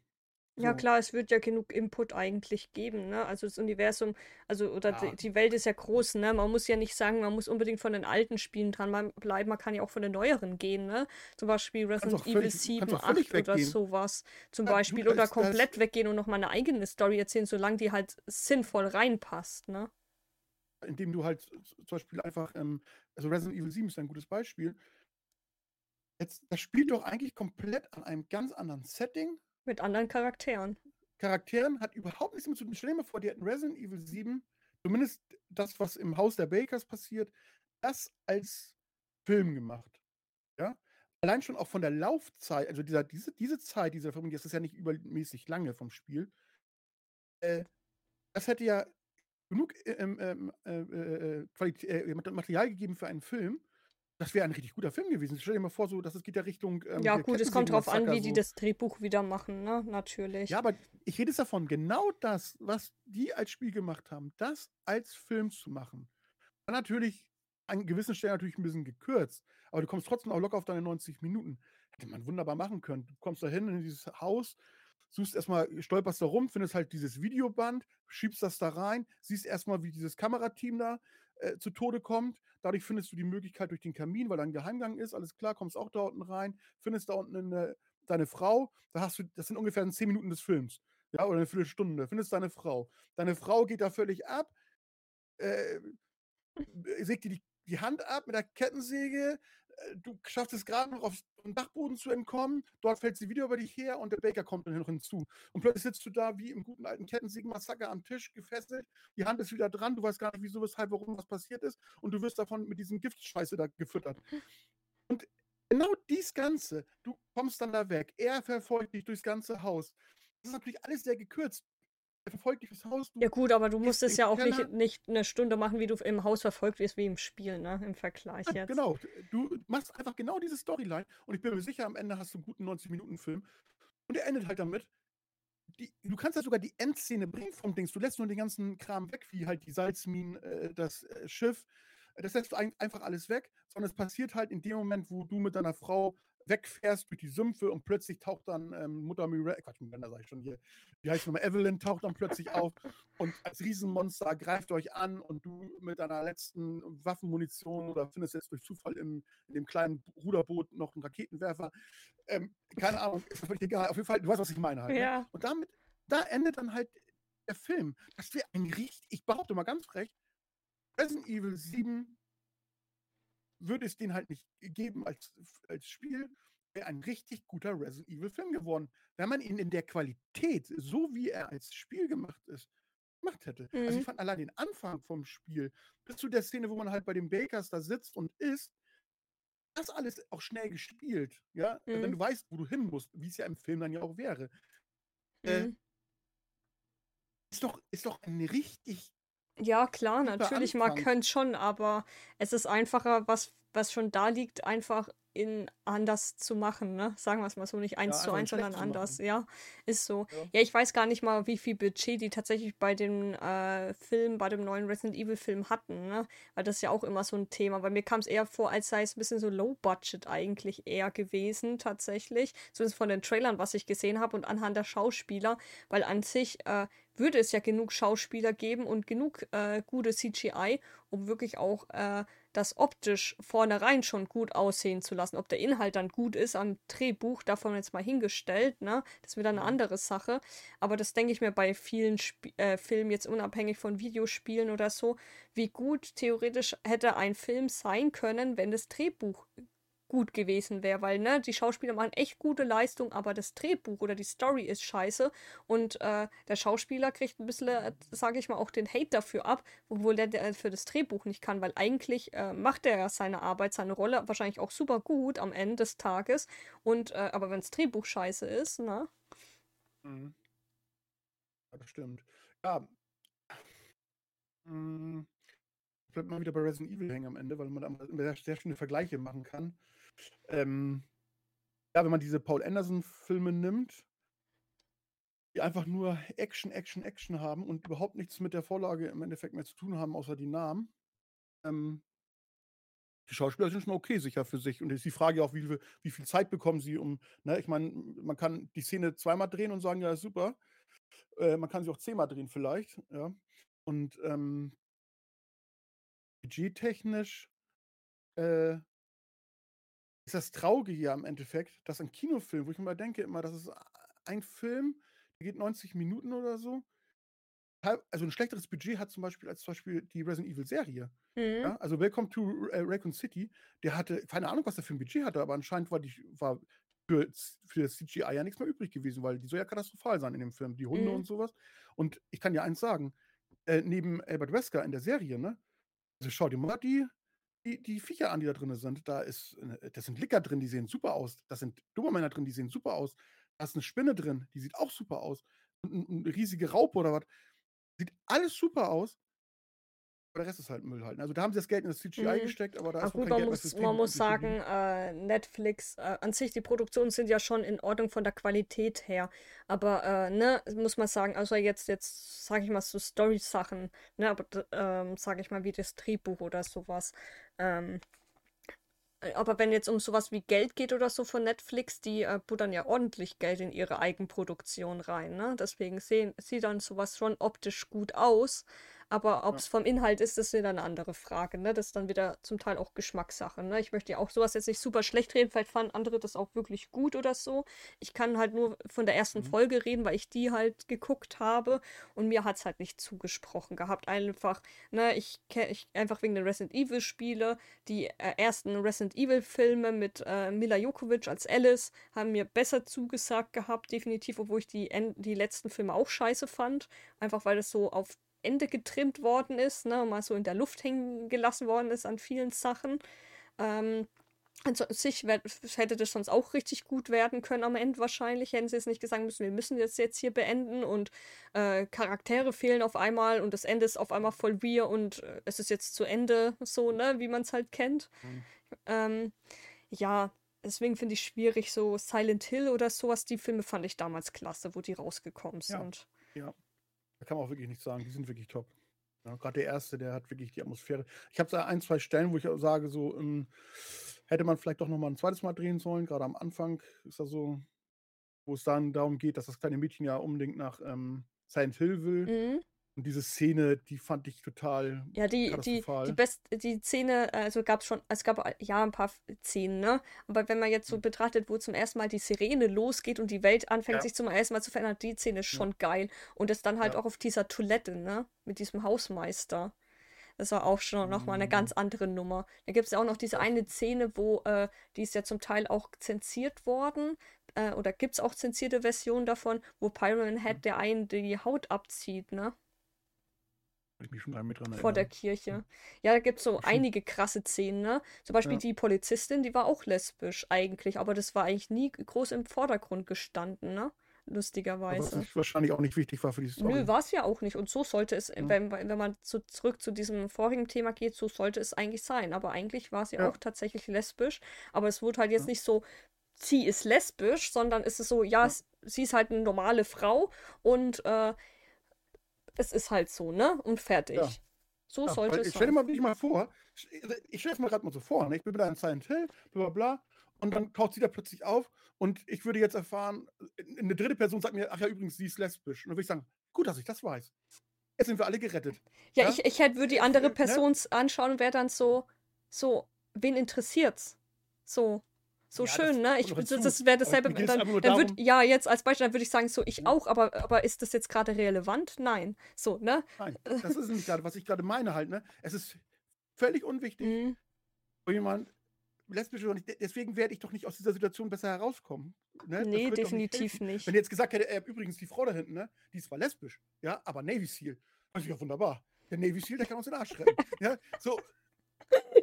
Ja, klar, es wird ja genug Input eigentlich geben, ne? Also das Universum, also oder ja. die, die, Welt ist ja groß, ne? Man muss ja nicht sagen, man muss unbedingt von den alten Spielen dran bleiben, man kann ja auch von den neueren gehen, ne? Zum Beispiel Resident Evil 7, 8 oder sowas. Zum ja, Beispiel. Oder komplett weggehen und noch mal eine eigene Story erzählen, solange die halt sinnvoll reinpasst, ne? Indem du halt zum Beispiel einfach, ähm, also Resident Evil 7 ist ein gutes Beispiel. Jetzt, das spielt doch eigentlich komplett an einem ganz anderen Setting mit anderen Charakteren. Charakteren hat überhaupt nichts mit zu tun. Stell dir mal vor, die hätten Resident Evil 7, zumindest das, was im Haus der Bakers passiert, das als Film gemacht. Ja? Allein schon auch von der Laufzeit, also dieser, diese, diese Zeit dieser Film, das ist ja nicht übermäßig lange vom Spiel, äh, das hätte ja genug äh, ähm, äh, äh, äh, Material gegeben für einen Film, das wäre ein richtig guter Film gewesen. Stell dir mal vor, so, dass es geht ja Richtung. Ähm, ja, gut, es kommt drauf an, wie so. die das Drehbuch wieder machen, ne? Natürlich. Ja, aber ich rede jetzt davon, genau das, was die als Spiel gemacht haben, das als Film zu machen. Dann natürlich an gewissen Stellen natürlich ein bisschen gekürzt, aber du kommst trotzdem auch locker auf deine 90 Minuten. Hätte man wunderbar machen können. Du kommst da hin in dieses Haus, suchst erstmal, stolperst da rum, findest halt dieses Videoband, schiebst das da rein, siehst erstmal, wie dieses Kamerateam da äh, zu Tode kommt. Dadurch findest du die Möglichkeit durch den Kamin, weil da ein Geheimgang ist, alles klar, kommst auch da unten rein, findest da unten eine, deine Frau, da hast du, das sind ungefähr 10 Minuten des Films. Ja, oder eine Viertelstunde, findest deine Frau. Deine Frau geht da völlig ab, äh, sägt dir die, die Hand ab mit der Kettensäge, du schaffst es gerade noch auf den Dachboden zu entkommen, dort fällt sie wieder über dich her und der Baker kommt dann noch hinzu. Und plötzlich sitzt du da wie im guten alten Kettensägen-Massaker am Tisch gefesselt, die Hand ist wieder dran, du weißt gar nicht, wieso, weshalb, warum was passiert ist und du wirst davon mit diesem Giftscheiße da gefüttert. Und genau dies Ganze, du kommst dann da weg, er verfolgt dich durchs ganze Haus. Das ist natürlich alles sehr gekürzt verfolgt dich durchs Haus. ja gut, aber du musst es ja auch nicht, nicht eine Stunde machen, wie du im Haus verfolgt wirst, wie im Spiel, ne? Im Vergleich ja, jetzt. Genau, du machst einfach genau diese Storyline und ich bin mir sicher, am Ende hast du einen guten 90-Minuten-Film und der endet halt damit. Die, du kannst ja sogar die Endszene bringen vom Dings. Du lässt nur den ganzen Kram weg, wie halt die Salzminen, äh, das äh, Schiff. Das lässt du ein, einfach alles weg, sondern es passiert halt in dem Moment, wo du mit deiner Frau wegfährst durch die Sümpfe und plötzlich taucht dann ähm, Mutter Miranda, Quatsch, Miranda sag ich schon hier, wie heißt nochmal, Evelyn taucht dann plötzlich auf und als Riesenmonster greift euch an und du mit deiner letzten Waffenmunition oder findest jetzt durch Zufall im, in dem kleinen Ruderboot noch einen Raketenwerfer. Ähm, keine Ahnung, ist völlig egal. Auf jeden Fall, du weißt, was ich meine halt. Ne? Ja. Ne? Und damit, da endet dann halt der Film. Das wäre ein richtig, ich behaupte mal ganz frech, Resident Evil 7 würde es den halt nicht geben als, als Spiel, wäre ein richtig guter Resident Evil Film geworden, wenn man ihn in der Qualität, so wie er als Spiel gemacht ist, gemacht hätte. Mhm. Also ich mhm. fand allein den Anfang vom Spiel bis zu der Szene, wo man halt bei den Bakers da sitzt und isst, das alles auch schnell gespielt, ja, mhm. wenn du weißt, wo du hin musst, wie es ja im Film dann ja auch wäre. Äh, mhm. Äh, ist doch, ist doch ein richtig ja, klar, natürlich, man könnte schon, aber es ist einfacher, was, was schon da liegt, einfach in anders zu machen, ne? Sagen wir es mal so, nicht eins ja, zu eins, sondern anders. Ja, ist so. Ja. ja. ich weiß gar nicht mal, wie viel Budget die tatsächlich bei dem äh, Film, bei dem neuen Resident Evil Film hatten, ne? Weil das ist ja auch immer so ein Thema. Weil mir kam es eher vor, als sei es ein bisschen so Low Budget eigentlich eher gewesen, tatsächlich. Zumindest von den Trailern, was ich gesehen habe und anhand der Schauspieler, weil an sich äh, würde es ja genug Schauspieler geben und genug äh, gute CGI, um wirklich auch äh, das optisch vornherein schon gut aussehen zu lassen. Ob der Inhalt dann gut ist am Drehbuch, davon jetzt mal hingestellt, ne? Das ist wieder eine andere Sache. Aber das denke ich mir bei vielen Sp äh, Filmen, jetzt unabhängig von Videospielen oder so, wie gut theoretisch hätte ein Film sein können, wenn das Drehbuch gut gewesen wäre, weil ne, die Schauspieler machen echt gute Leistung, aber das Drehbuch oder die Story ist scheiße und äh, der Schauspieler kriegt ein bisschen, äh, sage ich mal, auch den Hate dafür ab, obwohl der, der für das Drehbuch nicht kann, weil eigentlich äh, macht er ja seine Arbeit, seine Rolle wahrscheinlich auch super gut am Ende des Tages und äh, aber wenn das Drehbuch scheiße ist, ne? Mhm. Ja, das stimmt. Ja. Hm. Bleibt mal wieder bei Resident Evil hängen am Ende, weil man da sehr, sehr schöne Vergleiche machen kann. Ähm, ja, wenn man diese Paul Anderson-Filme nimmt, die einfach nur Action, Action, Action haben und überhaupt nichts mit der Vorlage im Endeffekt mehr zu tun haben, außer die Namen. Ähm, die Schauspieler sind schon okay sicher für sich. Und jetzt ist die Frage auch, wie viel, wie viel Zeit bekommen sie, um, ne, ich meine, man kann die Szene zweimal drehen und sagen, ja, super. Äh, man kann sie auch zehnmal drehen vielleicht, ja. Und ähm, budgettechnisch äh, ist das Traurige hier im Endeffekt, dass ein Kinofilm, wo ich immer denke, immer, das ist ein Film, der geht 90 Minuten oder so. Also ein schlechteres Budget hat zum Beispiel als zum Beispiel die Resident Evil Serie. Mhm. Ja, also Welcome to äh, Raccoon City, der hatte, keine Ahnung, was der für ein Budget hatte, aber anscheinend war, die, war für, für das CGI ja nichts mehr übrig gewesen, weil die soll ja katastrophal sein in dem Film, die Hunde Mhm. und sowas. Und ich kann ja eins sagen, äh, neben Albert Wesker in der Serie, ne, also schau dir mal die, die, die Viecher an, die da drin sind. Da ist, äh, da sind Licker drin, die sehen super aus. Da sind Dobermänner drin, die sehen super aus. Da ist eine Spinne drin, die sieht auch super aus. Und ein- eine riesige Raupe oder was. Sieht alles super aus. Aber der Rest ist halt Müll halt. Also da haben sie das Geld in das CGI Mhm. gesteckt, aber da Ach ist gut, man Geld muss, man muss geblieben. sagen, äh, Netflix, äh, an sich, die Produktionen sind ja schon in Ordnung von der Qualität her. Aber, äh, ne, muss man sagen, also jetzt, jetzt, sage ich mal, so Story-Sachen, ne, aber, ähm, sage ich mal, wie das Drehbuch oder sowas. Ähm, äh, aber wenn jetzt um sowas wie Geld geht oder so von Netflix, die äh, buttern ja ordentlich Geld in ihre Eigenproduktion rein, ne? Deswegen sehen, sieht dann sowas schon optisch gut aus. Aber ob Ja. es vom Inhalt ist, das ist wieder eine andere Frage, ne? Das ist dann wieder zum Teil auch Geschmackssache, ne? Ich möchte ja auch sowas jetzt nicht super schlecht reden, vielleicht fanden andere das auch wirklich gut oder so. Ich kann halt nur von der ersten Mhm. Folge reden, weil ich die halt geguckt habe und mir hat es halt nicht zugesprochen gehabt. Einfach, ne, ich, ich einfach wegen den Resident Evil Spiele, die äh, ersten Resident Evil Filme mit äh, Mila Jokovic als Alice haben mir besser zugesagt gehabt, definitiv, obwohl ich die, die letzten Filme auch scheiße fand. Einfach weil das so auf Ende getrimmt worden ist, ne, mal so in der Luft hängen gelassen worden ist an vielen Sachen. Ähm, also an sich hätte das sonst auch richtig gut werden können am Ende wahrscheinlich. Hätten sie es nicht gesagt müssen, wir müssen das jetzt hier beenden und äh, Charaktere fehlen auf einmal und das Ende ist auf einmal voll wir und äh, es ist jetzt zu Ende, so, ne, wie man es halt kennt. Mhm. Ähm, ja, deswegen finde ich schwierig, so Silent Hill oder sowas, die Filme fand ich damals klasse, wo die rausgekommen Ja. sind. Ja, da kann man auch wirklich nichts sagen. Die sind wirklich top. Ja, Gerade der erste, der hat wirklich die Atmosphäre. Ich habe da ein, zwei Stellen, wo ich sage, so ähm, hätte man vielleicht doch noch mal ein zweites Mal drehen sollen. Gerade am Anfang ist das so, wo es dann darum geht, dass das kleine Mädchen ja unbedingt nach ähm, Silent Hill will. Mhm. Und diese Szene, die fand ich total Ja, die, die, die best, die Szene, also gab es schon, es gab äh, ja ein paar Szenen, ne? Aber wenn man jetzt so Mhm. betrachtet, wo zum ersten Mal die Sirene losgeht und die Welt anfängt Ja. sich zum ersten Mal zu verändern, die Szene ist Ja. schon geil. Und das dann halt Ja. auch auf dieser Toilette, ne? Mit diesem Hausmeister. Das war auch schon nochmal eine ganz Mhm. andere Nummer. Da gibt es ja auch noch diese eine Szene, wo, äh, die ist ja zum Teil auch zensiert worden, äh, oder gibt es auch zensierte Versionen davon, wo Pyramid Mhm. Head der einen die Haut abzieht, ne? Ich mich schon gar nicht dran vor der erinnern. Kirche. Ja, da gibt es so einige krasse Szenen, ne? Zum Beispiel Ja. die Polizistin, die war auch lesbisch eigentlich, aber das war eigentlich nie groß im Vordergrund gestanden, ne? Aber was Lustigerweise. wahrscheinlich auch nicht wichtig war für die Nö, Story. war es ja auch nicht. Und so sollte es, Ja. wenn, wenn man zu, zurück zu diesem vorigen Thema geht, so sollte es eigentlich sein. Aber eigentlich war sie Ja. auch tatsächlich lesbisch. Aber es wurde halt jetzt nicht so, sie ist lesbisch, sondern es ist so, ja, Ja. sie ist halt eine normale Frau und äh, es ist halt so, ne? Und fertig. Ja. So Ja, sollte es ich stell dir sein. mal wirklich mal vor, ich, stelle es mir gerade mal so vor, ne? ich bin da in Silent Hill, bla bla bla, und dann taucht sie da plötzlich auf und ich würde jetzt erfahren, eine dritte Person sagt mir, ach ja, übrigens, sie ist lesbisch. Und dann würde ich sagen, gut, dass ich das weiß. Jetzt sind wir alle gerettet. Ja, Ja? ich, ich hätte, würde die andere äh, ne? Person anschauen und wäre dann so, so, wen interessiert's? So, so Ja, schön, ne? Ich, das, das wäre dasselbe. Dann, dann würd, ja, jetzt als Beispiel, dann würde ich sagen, so, ich Mhm. auch, aber, aber ist das jetzt gerade relevant? Nein. So, ne? nein, das ist nicht gerade, was ich gerade meine halt, ne? Es ist völlig unwichtig, Mhm. wo jemand lesbisch oder nicht, deswegen werde ich doch nicht aus dieser Situation besser herauskommen. Ne? Nee, definitiv nicht, nicht. Wenn jetzt gesagt hätte, äh, übrigens die Frau da hinten, ne, die ist zwar lesbisch, ja, aber Navy Seal. Das ist ja wunderbar. Der Navy Seal, der kann uns den Arsch retten. ja, so.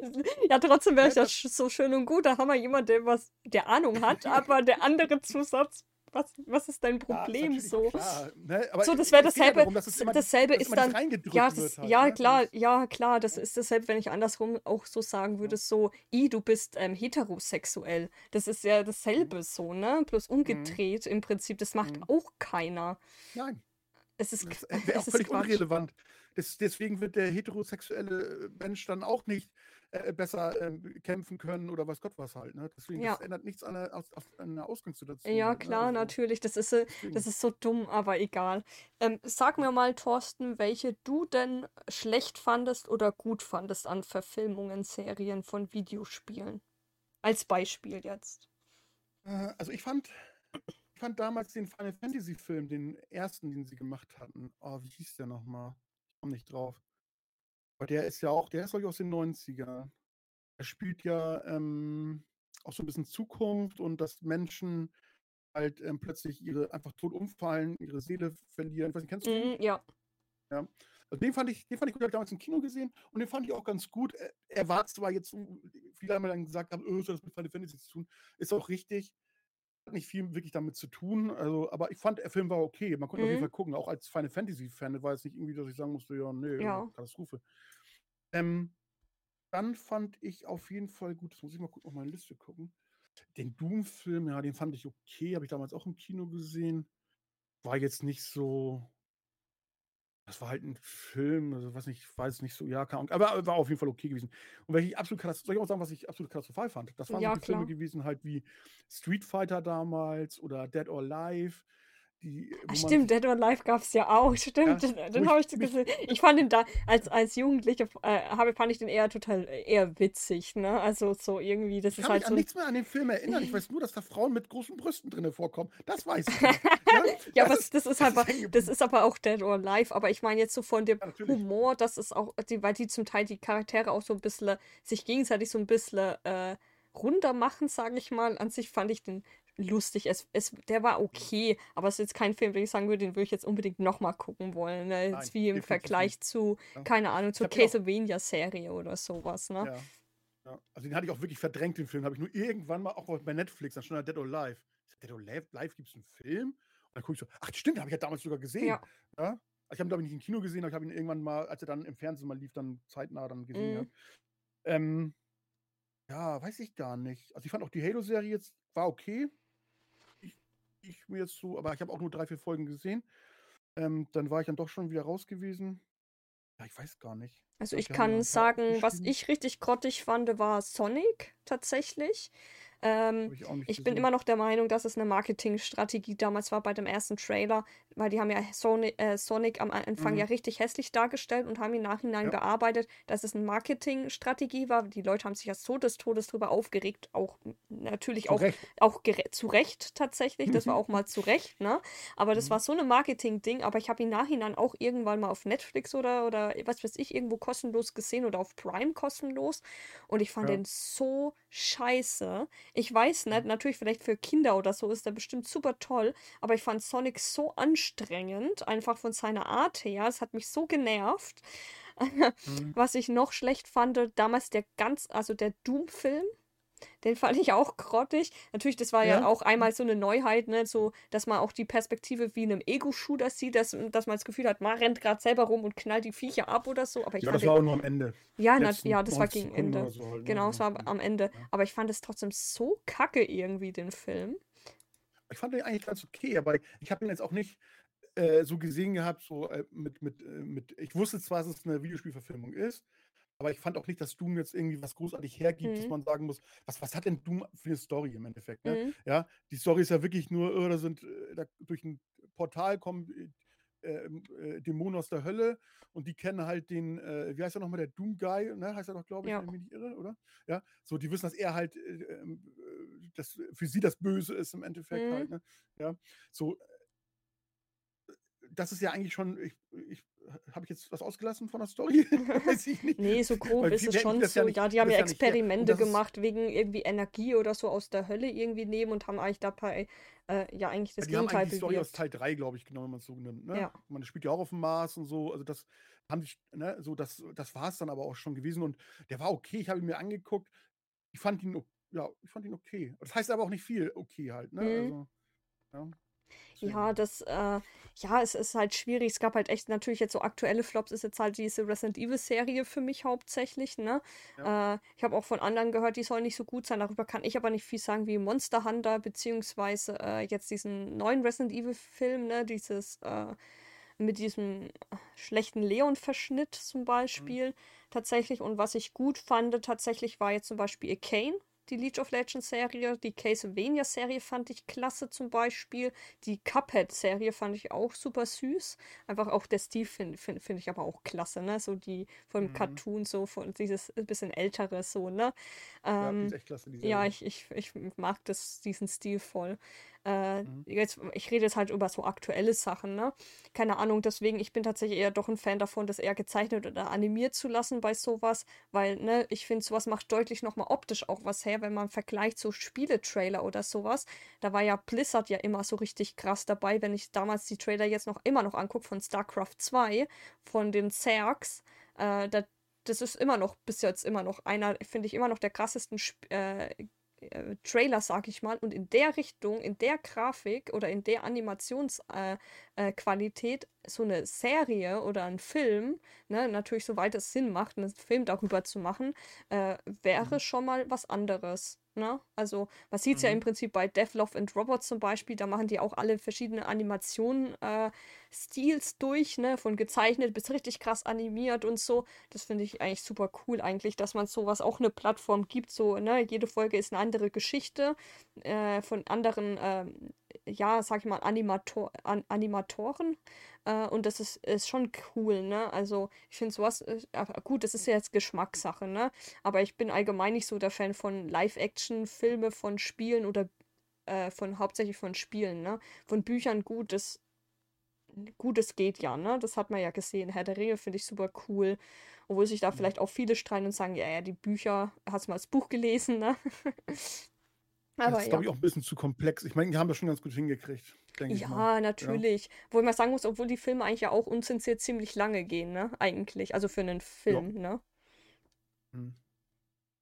Ja, trotzdem wäre ja, das, so schön und gut. Da haben wir jemanden, der was, der Ahnung hat, aber der andere Zusatz was, was ist dein Problem ja, so? ne? so, das wäre dasselbe. Darum, immer, dasselbe ist dann. Ja, das, halt, ja ne? klar, ja, klar, das ist dasselbe, wenn ich andersrum auch so sagen würde, so, i, du bist ähm, heterosexuell. Das ist ja dasselbe mhm. so, ne? Bloß mhm. umgedreht mhm. im Prinzip. Das macht mhm. auch keiner. Nein. Es ist, das wäre auch völlig unrelevant. Das, deswegen wird der heterosexuelle Mensch dann auch nicht äh, besser äh, kämpfen können oder was Gott was halt. Ne? Deswegen, ja. das ändert nichts an der, aus, an der Ausgangssituation. Ja, halt, ne? klar, also, natürlich. Das ist, äh, das ist so dumm, aber egal. Ähm, sag mir mal, Thorsten, welche du denn schlecht fandest oder gut fandest an Verfilmungen, Serien von Videospielen. Als Beispiel jetzt. Äh, also ich fand, ich fand damals den Final Fantasy Film, den ersten, den sie gemacht hatten. Oh, wie hieß der nochmal? Ich komme nicht drauf. Aber der ist ja auch, der ist glaube ich aus den 90ern. Er spielt ja ähm, auch so ein bisschen Zukunft und dass Menschen halt ähm, plötzlich ihre einfach tot umfallen, ihre Seele verlieren. Ich weiß nicht, kennst du den? Mm, ja. Ja. Also den fand ich, den fand ich gut, ich damals im Kino gesehen und den fand ich auch ganz gut. Er, war zwar jetzt, viele haben dann gesagt, haben, oh, das mit Final Fantasy zu tun, ist auch richtig. Hat nicht viel wirklich damit zu tun, also, aber ich fand, der Film war okay. Man konnte mhm. auf jeden mhm. Fall gucken, auch als Final Fantasy-Fan war es nicht irgendwie, dass ich sagen musste, ja, nee, ja. Katastrophe. Ähm, dann fand ich auf jeden Fall gut, das muss ich mal gut auf meine Liste gucken. Den Doom-Film, ja, den fand ich okay, habe ich damals auch im Kino gesehen. War jetzt nicht so. Das war halt ein Film, also was nicht, ich weiß nicht so, ja, kann, aber war auf jeden Fall okay gewesen. Und welche ich absolut soll ich auch sagen, was ich absolut katastrophal fand? Das waren ja, so die Filme gewesen, halt wie Street Fighter damals oder Dead or Alive die, Ach, stimmt, Dead or Alive gab es ja auch. Stimmt, ja, den, habe ich gesehen. Ich fand ihn da, als, als Jugendliche, äh, habe, fand ich den eher total eher witzig, ne? Also so irgendwie, das ich ist halt mich so. an nichts mehr an den Film erinnern. Ich weiß nur, dass da Frauen mit großen Brüsten drin vorkommen. Das weiß ich. ja, ja das aber ist, das ist aber, das ist aber auch Dead or Alive. Aber ich meine jetzt so von dem ja, Humor, das ist auch, die, weil die zum Teil die Charaktere auch so ein bisschen, sich gegenseitig so ein bisschen äh, runter machen, sage ich mal. An sich fand ich den lustig. Es, es, der war okay, aber es ist jetzt kein Film, den ich sagen würde, den würde ich jetzt unbedingt nochmal gucken wollen. Ne? Jetzt wie im Vergleich zu, ja. keine Ahnung, zur Castlevania-Serie oder sowas. Ne? Ja. ja. Also den hatte ich auch wirklich verdrängt, den Film. Habe ich nur irgendwann mal auch bei Netflix, dann stand da Dead or Live. Dead or Live, Live gibt es einen Film? Und dann gucke ich so, ach stimmt, habe ich ja damals sogar gesehen. Ja. ja? Ich habe ihn, glaube ich, nicht im Kino gesehen, aber ich habe ihn irgendwann mal, als er dann im Fernsehen mal lief, dann zeitnah dann gesehen. Mhm. Ja. Ähm, ja, weiß ich gar nicht. Also ich fand auch die Halo-Serie jetzt war okay ich mir jetzt so, aber ich habe auch nur drei, vier Folgen gesehen. Ähm, dann war ich dann doch schon wieder raus gewesen. Ja, ich weiß gar nicht. Also ich, ich kann sagen, was ich richtig grottig fand, war Sonic tatsächlich. Ähm, ich, ich bin immer noch der Meinung, dass es eine Marketingstrategie damals war bei dem ersten Trailer, weil die haben ja Sonic, äh, Sonic am Anfang mhm. ja richtig hässlich dargestellt und haben im Nachhinein ja. gearbeitet, dass es eine Marketingstrategie war. Die Leute haben sich ja so des Todes drüber aufgeregt, auch natürlich zu auch, Recht. auch zu Recht tatsächlich. Das war auch mal zu Recht, ne? Aber das mhm. war so eine Marketing-Ding, aber ich habe im Nachhinein auch irgendwann mal auf Netflix oder, oder was weiß ich, irgendwo kostenlos gesehen oder auf Prime kostenlos. Und ich fand ja. den so scheiße. Ich weiß nicht, natürlich vielleicht für Kinder oder so ist der bestimmt super toll, aber ich fand Sonic so anstrengend, einfach von seiner Art her. Es hat mich so genervt. Mhm. Was ich noch schlecht fand, damals der ganz, also der Doom-Film, den fand ich auch grottig. Natürlich, das war ja. ja, auch einmal so eine Neuheit, ne? so, dass man auch die Perspektive wie in einem Ego-Shooter sieht, dass, dass man das Gefühl hat, man rennt gerade selber rum und knallt die Viecher ab oder so. Aber ich ja, das war auch nur am Ende. Ja, na, ja das war gegen Ende. So halt, ne? Genau, es war am Ende. Aber ich fand es trotzdem so kacke irgendwie, den Film. Ich fand den eigentlich ganz okay, aber ich habe ihn jetzt auch nicht äh, so gesehen gehabt, so äh, mit, mit, äh, mit, ich wusste zwar, dass es eine Videospielverfilmung ist, aber ich fand auch nicht, dass Doom jetzt irgendwie was großartig hergibt, mhm. dass man sagen muss, was, was hat denn Doom für eine Story im Endeffekt? Ne? Mhm. Ja, die Story ist ja wirklich nur, oh, da sind äh, da, durch ein Portal kommen äh, ähm, äh, Dämonen aus der Hölle und die kennen halt den, äh, wie heißt er nochmal, der Doom Guy, ne? heißt er doch, glaube ich, ja. wenn ich mich nicht irre, oder? Ja, so, die wissen, dass er halt, äh, ähm, äh, dass für sie das Böse ist im Endeffekt mhm. halt, ne? Ja, so, das ist ja eigentlich schon, ich, ich habe ich jetzt was ausgelassen von der Story? Weiß ich nicht. Nee, so grob ist es schon so. Ja, nicht, ja, die haben ja Experimente ja gemacht wegen irgendwie Energie oder so aus der Hölle irgendwie nehmen und haben eigentlich dabei äh, ja eigentlich das die Gegenteil haben eigentlich die Story aus Teil 3, glaube ich, genau, wenn man es so nimmt. Ne? Ja. Man spielt ja auch auf dem Mars und so. Also das haben sich, ne, so das, das war es dann aber auch schon gewesen und der war okay. Ich habe ihn mir angeguckt. Ich fand ihn, ja, ich fand ihn okay. Das heißt aber auch nicht viel okay halt. Ne? Mhm. Also, ja. Ja, das, äh, ja, es ist halt schwierig. Es gab halt echt natürlich jetzt so aktuelle Flops, ist jetzt halt diese Resident Evil-Serie für mich hauptsächlich, ne? Ja. Äh, ich habe auch von anderen gehört, die soll nicht so gut sein. Darüber kann ich aber nicht viel sagen wie Monster Hunter, beziehungsweise äh, jetzt diesen neuen Resident Evil-Film, ne? Dieses, äh, mit diesem schlechten Leon-Verschnitt zum mhm. Beispiel mhm. tatsächlich. Und was ich gut fand, tatsächlich war jetzt zum Beispiel Arcane die League of Legends Serie. Die Castlevania Serie fand ich klasse zum Beispiel. Die Cuphead Serie fand ich auch super süß. Einfach auch der Stil finde find, find ich aber auch klasse, ne? So die von mhm. Cartoon, so von dieses bisschen ältere, so, ne? Ähm, ja, ist echt klasse, die ja, ich, ich, ich mag das, diesen Stil voll. Äh, mhm. jetzt, ich rede jetzt halt über so aktuelle Sachen, ne? Keine Ahnung, deswegen, ich bin tatsächlich eher doch ein Fan davon, das eher gezeichnet oder animiert zu lassen bei sowas, weil, ne, ich finde, sowas macht deutlich nochmal optisch auch was her, wenn man vergleicht so Spieletrailer oder sowas. Da war ja Blizzard ja immer so richtig krass dabei, wenn ich damals die Trailer jetzt noch immer noch angucke von StarCraft 2, von den Zergs, äh, da, das ist immer noch, bis jetzt immer noch einer, finde ich, immer noch der krassesten Sp äh, äh, Trailer, sag ich mal, und in der Richtung, in der Grafik oder in der Animationsqualität äh, äh, so eine Serie oder ein Film, ne, natürlich soweit es Sinn macht, einen Film darüber zu machen, äh, wäre mhm. schon mal was anderes. Ne? Also man sieht es mhm. ja im Prinzip bei Death, Love and Robots zum Beispiel, da machen die auch alle verschiedene Animationen, äh, Stils durch, ne? Von gezeichnet bis richtig krass animiert und so. Das finde ich eigentlich super cool eigentlich, dass man sowas auch eine Plattform gibt. So, ne? Jede Folge ist eine andere Geschichte äh, von anderen, äh, ja, sag ich mal, Animator An Animatoren. Äh, und das ist, ist schon cool, ne? Also ich finde sowas, äh, gut, das ist ja jetzt Geschmackssache, ne? Aber ich bin allgemein nicht so der Fan von Live-Action-Filme, von Spielen oder äh, von hauptsächlich von Spielen, ne? Von Büchern gut, das gut, es geht ja, ne? Das hat man ja gesehen. Herr der Ringe finde ich super cool. Obwohl sich da mhm. vielleicht auch viele streiten und sagen, ja, ja, die Bücher, hast du mal das Buch gelesen, ne? Aber das ist, ja. glaube ich, auch ein bisschen zu komplex. Ich meine, die haben das schon ganz gut hingekriegt. Ja, natürlich. Ja. Wo man sagen muss, obwohl die Filme eigentlich ja auch unzensiert ziemlich lange gehen, ne? Eigentlich. Also für einen Film, ja. ne? Mhm.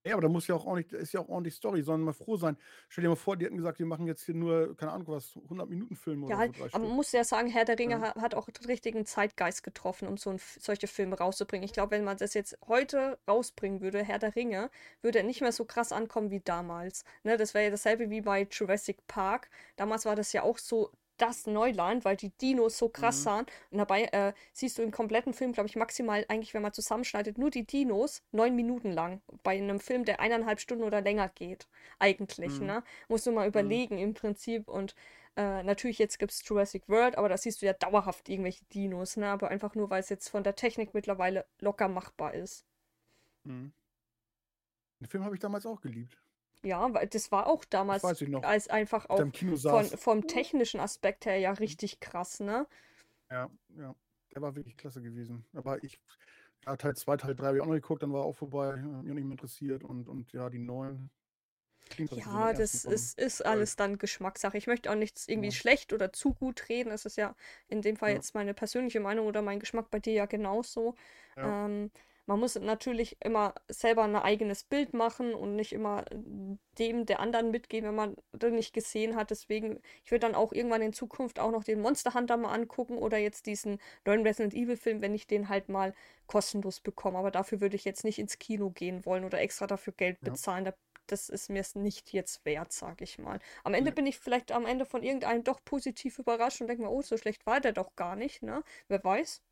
Ja, aber da muss ja auch ordentlich, ist ja auch ordentlich Story, sondern mal froh sein. Stell dir mal vor, die hätten gesagt, wir machen jetzt hier nur, keine Ahnung was, 100 Minuten Film oder ja, so. aber man muss ja sagen, Herr der Ringe ja. hat auch den richtigen Zeitgeist getroffen, um so ein, solche Filme rauszubringen. Ich glaube, wenn man das jetzt heute rausbringen würde, Herr der Ringe, würde er nicht mehr so krass ankommen wie damals. Ne, das wäre ja dasselbe wie bei Jurassic Park. Damals war das ja auch so das Neuland, weil die Dinos so krass mhm. sahen. Und dabei äh, siehst du im kompletten Film, glaube ich, maximal eigentlich, wenn man zusammenschneidet, nur die Dinos neun Minuten lang. Bei einem Film, der eineinhalb Stunden oder länger geht. Eigentlich, mhm. ne? Musst du mal mhm. überlegen im Prinzip. Und äh, natürlich, jetzt gibt es Jurassic World, aber da siehst du ja dauerhaft irgendwelche Dinos, ne? Aber einfach nur, weil es jetzt von der Technik mittlerweile locker machbar ist. Mhm. Den Film habe ich damals auch geliebt. Ja, weil das war auch damals als einfach auch von, vom technischen Aspekt her ja mhm. richtig krass, ne? Ja, ja. Der war wirklich klasse gewesen. Aber ich, ja, Teil 2, Teil 3 habe ich auch noch geguckt, dann war auch vorbei, mich auch nicht mehr interessiert und, und ja, die neuen. Ja, das ist, ist alles dann Geschmackssache. Ich möchte auch nichts irgendwie ja. schlecht oder zu gut reden. Das ist ja in dem Fall ja. jetzt meine persönliche Meinung oder mein Geschmack bei dir ja genauso. Ja. Ähm, man muss natürlich immer selber ein eigenes Bild machen und nicht immer dem der anderen mitgehen, wenn man das nicht gesehen hat. Deswegen, ich würde dann auch irgendwann in Zukunft auch noch den Monster Hunter mal angucken oder jetzt diesen neuen Resident Evil Film, wenn ich den halt mal kostenlos bekomme. Aber dafür würde ich jetzt nicht ins Kino gehen wollen oder extra dafür Geld bezahlen. Ja. Das ist mir es nicht jetzt wert, sag ich mal. Am Ende ja. bin ich vielleicht am Ende von irgendeinem doch positiv überrascht und denke mir, oh, so schlecht war der doch gar nicht, ne? Wer weiß.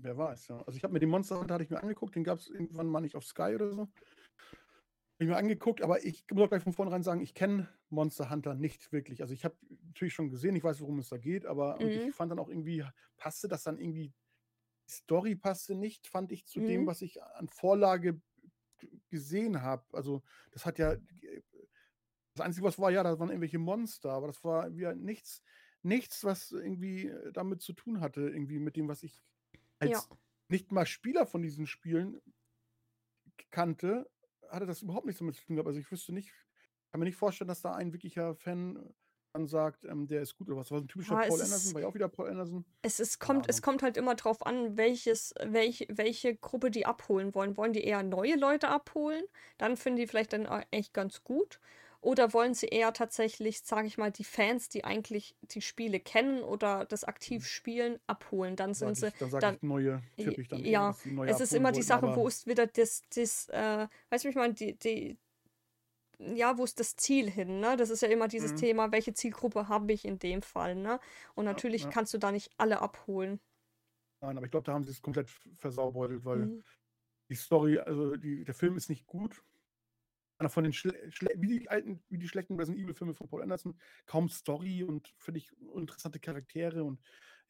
Wer weiß, ja. Also ich habe mir den Monster Hunter hatte ich mir angeguckt, den gab es irgendwann mal nicht auf Sky oder so. Habe ich mir angeguckt, aber ich muss auch gleich von vornherein sagen, ich kenne Monster Hunter nicht wirklich. Also ich habe natürlich schon gesehen, ich weiß, worum es da geht, aber mhm. ich fand dann auch irgendwie, passte das dann irgendwie, die Story passte nicht, fand ich zu mhm. dem, was ich an Vorlage gesehen habe. Also das hat ja, das Einzige, was war, ja, da waren irgendwelche Monster, aber das war wieder nichts, nichts, was irgendwie äh, damit zu tun hatte, irgendwie mit dem, was ich Ja. als nicht mal Spieler von diesen Spielen kannte, hatte das überhaupt nichts damit zu tun gehabt. Also ich wüsste nicht, kann mir nicht vorstellen, dass da ein wirklicher Fan dann sagt, ähm, der ist gut oder was. War ein typischer Ja, es Paul ist- Anderson, war ja auch wieder Paul Anderson. Es, es, Keine kommt, es Ahnung. kommt halt immer drauf an, welches, welch, welche Gruppe die abholen wollen. Wollen die eher neue Leute abholen? Dann finden die vielleicht dann auch echt ganz gut. Oder wollen sie eher tatsächlich, sage ich mal, die Fans, die eigentlich die Spiele kennen oder das aktiv spielen, abholen? Dann sind Sag sie. ich, dann sage ich neue, ich dann ja, neue es ist immer die Sache, wo ist wieder das, das äh, weißt du, wie ich meine, die, die, ja, wo ist das Ziel hin, ne? Das ist ja immer dieses Mhm. Thema, welche Zielgruppe habe ich in dem Fall, ne? Und Ja, natürlich ja. kannst du da nicht alle abholen. Nein, aber ich glaube, da haben sie es komplett versaubeutelt, weil Mhm. die Story, also die, der Film ist nicht gut. Einer von den Schle Schle wie die alten, wie die schlechten Resident Evil-Filme von Paul Anderson, kaum Story und völlig uninteressante Charaktere und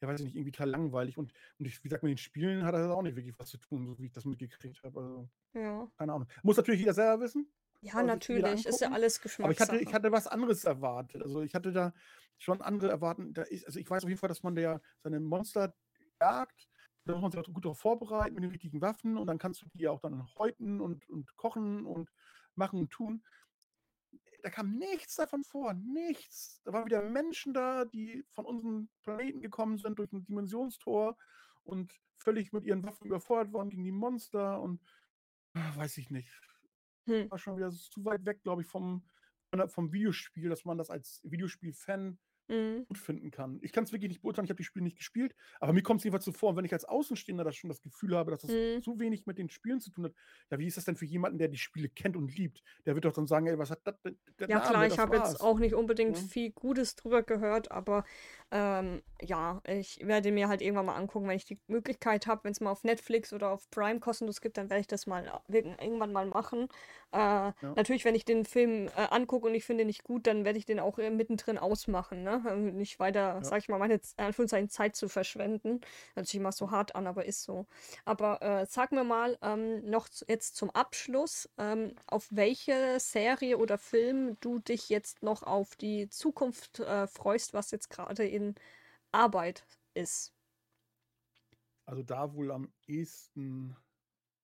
ja, weiß ich nicht, irgendwie total langweilig. Und, und ich, wie gesagt, mit den Spielen hat er auch nicht wirklich was zu tun, so wie ich das mitgekriegt habe. Also, Ja. keine Ahnung. Muss natürlich jeder selber wissen. Ja, natürlich. Ist ja alles Aber ich hatte, Geschmackssache. ich hatte was anderes erwartet. Also ich hatte da schon andere erwarten. Also ich weiß auf jeden Fall, dass man der seine Monster jagt. Da muss man sich auch gut darauf vorbereiten mit den richtigen Waffen und dann kannst du die auch dann häuten und, und kochen und machen und tun. Da kam nichts davon vor, nichts. Da waren wieder Menschen da, die von unserem Planeten gekommen sind durch ein Dimensionstor und völlig mit ihren Waffen überfordert worden gegen die Monster und ah, weiß ich nicht Hm. war schon wieder zu weit weg, glaube ich, vom, vom Videospiel, dass man das als Videospiel-Fan Mhm. gut finden kann. Ich kann es wirklich nicht beurteilen, ich habe die Spiele nicht gespielt, aber mir kommt es jedenfalls so vor, und wenn ich als Außenstehender das schon das Gefühl habe, dass das Mhm. zu wenig mit den Spielen zu tun hat, ja, wie ist das denn für jemanden, der die Spiele kennt und liebt? Der wird doch dann sagen, ey, was hat das denn? Ja, Name, klar, ich habe jetzt auch nicht unbedingt Ja. viel Gutes drüber gehört, aber ähm, ja, ich werde mir halt irgendwann mal angucken, wenn ich die Möglichkeit habe, wenn es mal auf Netflix oder auf Prime kostenlos gibt, dann werde ich das mal äh, irgendwann mal machen. Äh, Natürlich, wenn ich den Film äh, angucke und ich finde ihn nicht gut, dann werde ich den auch äh, mittendrin ausmachen, ne? Ähm, Nicht weiter, sag ich mal, meine Anführungszeichen Zeit zu verschwenden. Hört sich immer so hart an, aber ist so. Aber äh, sag mir mal ähm, noch jetzt zum Abschluss, ähm, auf welche Serie oder Film du dich jetzt noch auf die Zukunft äh, freust, was jetzt gerade in Arbeit ist. Also da wohl am ehesten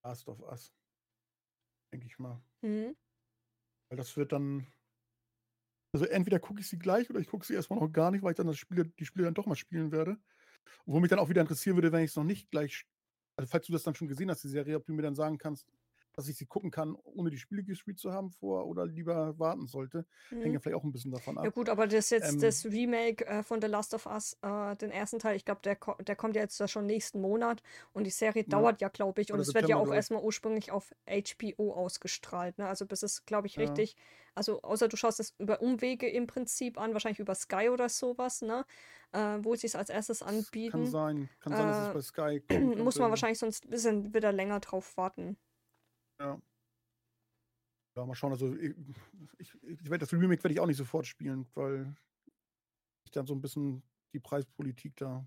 Last of Us, denke ich mal. Mhm. Weil das wird dann. Also entweder gucke ich sie gleich oder ich gucke sie erstmal noch gar nicht, weil ich dann das Spiel, die Spiele dann doch mal spielen werde. Wo mich dann auch wieder interessieren würde, wenn ich es noch nicht gleich. Also falls du das dann schon gesehen hast, die Serie, ob du mir dann sagen kannst, dass ich sie gucken kann, ohne die Spiele gespielt zu haben vor oder lieber warten sollte. Hängt Mhm. ja vielleicht auch ein bisschen davon Ja ab. gut, aber das jetzt Ähm, das Remake äh, von The Last of Us, äh, den ersten Teil, ich glaube, der, ko der kommt ja jetzt da schon nächsten Monat und die Serie Ja. dauert ja, glaube ich, und es wird ja auch erstmal ursprünglich auf HBO ausgestrahlt, ne? Also bis es, glaube ich, Ja. richtig, also außer du schaust es über Umwege im Prinzip an, wahrscheinlich über Sky oder sowas, ne? Äh, wo sie es als erstes Kann anbieten, sein. Kann sein, dass es Äh, bei Sky kommt. muss man wahrscheinlich sonst ein bisschen wieder länger drauf warten. Ja. Ja, mal schauen. Also ich, ich, ich werd, das Remake werde ich auch nicht sofort spielen, weil ich dann so ein bisschen die Preispolitik da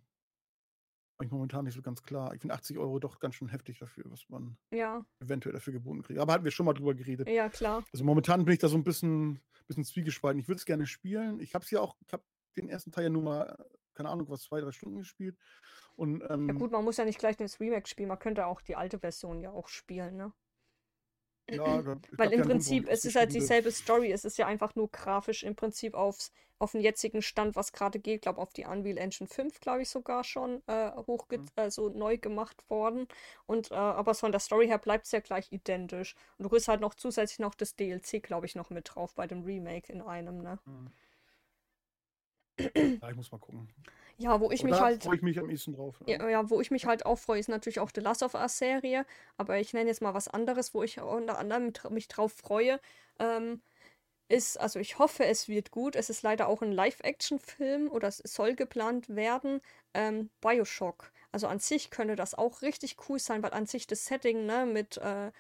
ich momentan nicht so ganz klar. Ich finde 80 Euro doch ganz schön heftig dafür, was man Ja, eventuell dafür geboten kriegt. Aber hatten wir schon mal drüber geredet. ja, klar. Also momentan bin ich da so ein bisschen, bisschen zwiegespalten. Ich würde es gerne spielen. Ich habe es ja auch, ich habe den ersten Teil ja nur mal, keine Ahnung, was, zwei, drei Stunden gespielt. Und Ja ähm, gut, man muss ja nicht gleich das Remake spielen, man könnte auch die alte Version ja auch spielen, ne? Ja, da- Weil im ja Grund, Prinzip, die es ist halt dieselbe Story. Es ist ja einfach nur grafisch im Prinzip aufs, auf den jetzigen Stand, was gerade geht. Ich glaube, auf die Unreal Engine 5, glaube ich, sogar schon äh, hochge Mhm. also neu gemacht worden. Und, äh, aber von der Story her bleibt es ja gleich identisch. Und du kriegst halt noch zusätzlich noch das DLC, glaube ich, noch mit drauf bei dem Remake in einem, ne? Mhm. Ja, ich muss mal gucken. Ja, wo ich Aber mich halt. freue ich mich am ehesten drauf. Ja. Ja, ja, wo ich mich halt auch freue, ist natürlich auch die Last of Us-Serie. Aber ich nenne jetzt mal was anderes, wo ich unter anderem mich drauf freue. Ähm, ist, also ich hoffe, es wird gut. Es ist leider auch ein Live-Action-Film oder es soll geplant werden. Ähm, Bioshock. Also an sich könnte das auch richtig cool sein, weil an sich das Setting, ne, mit, äh,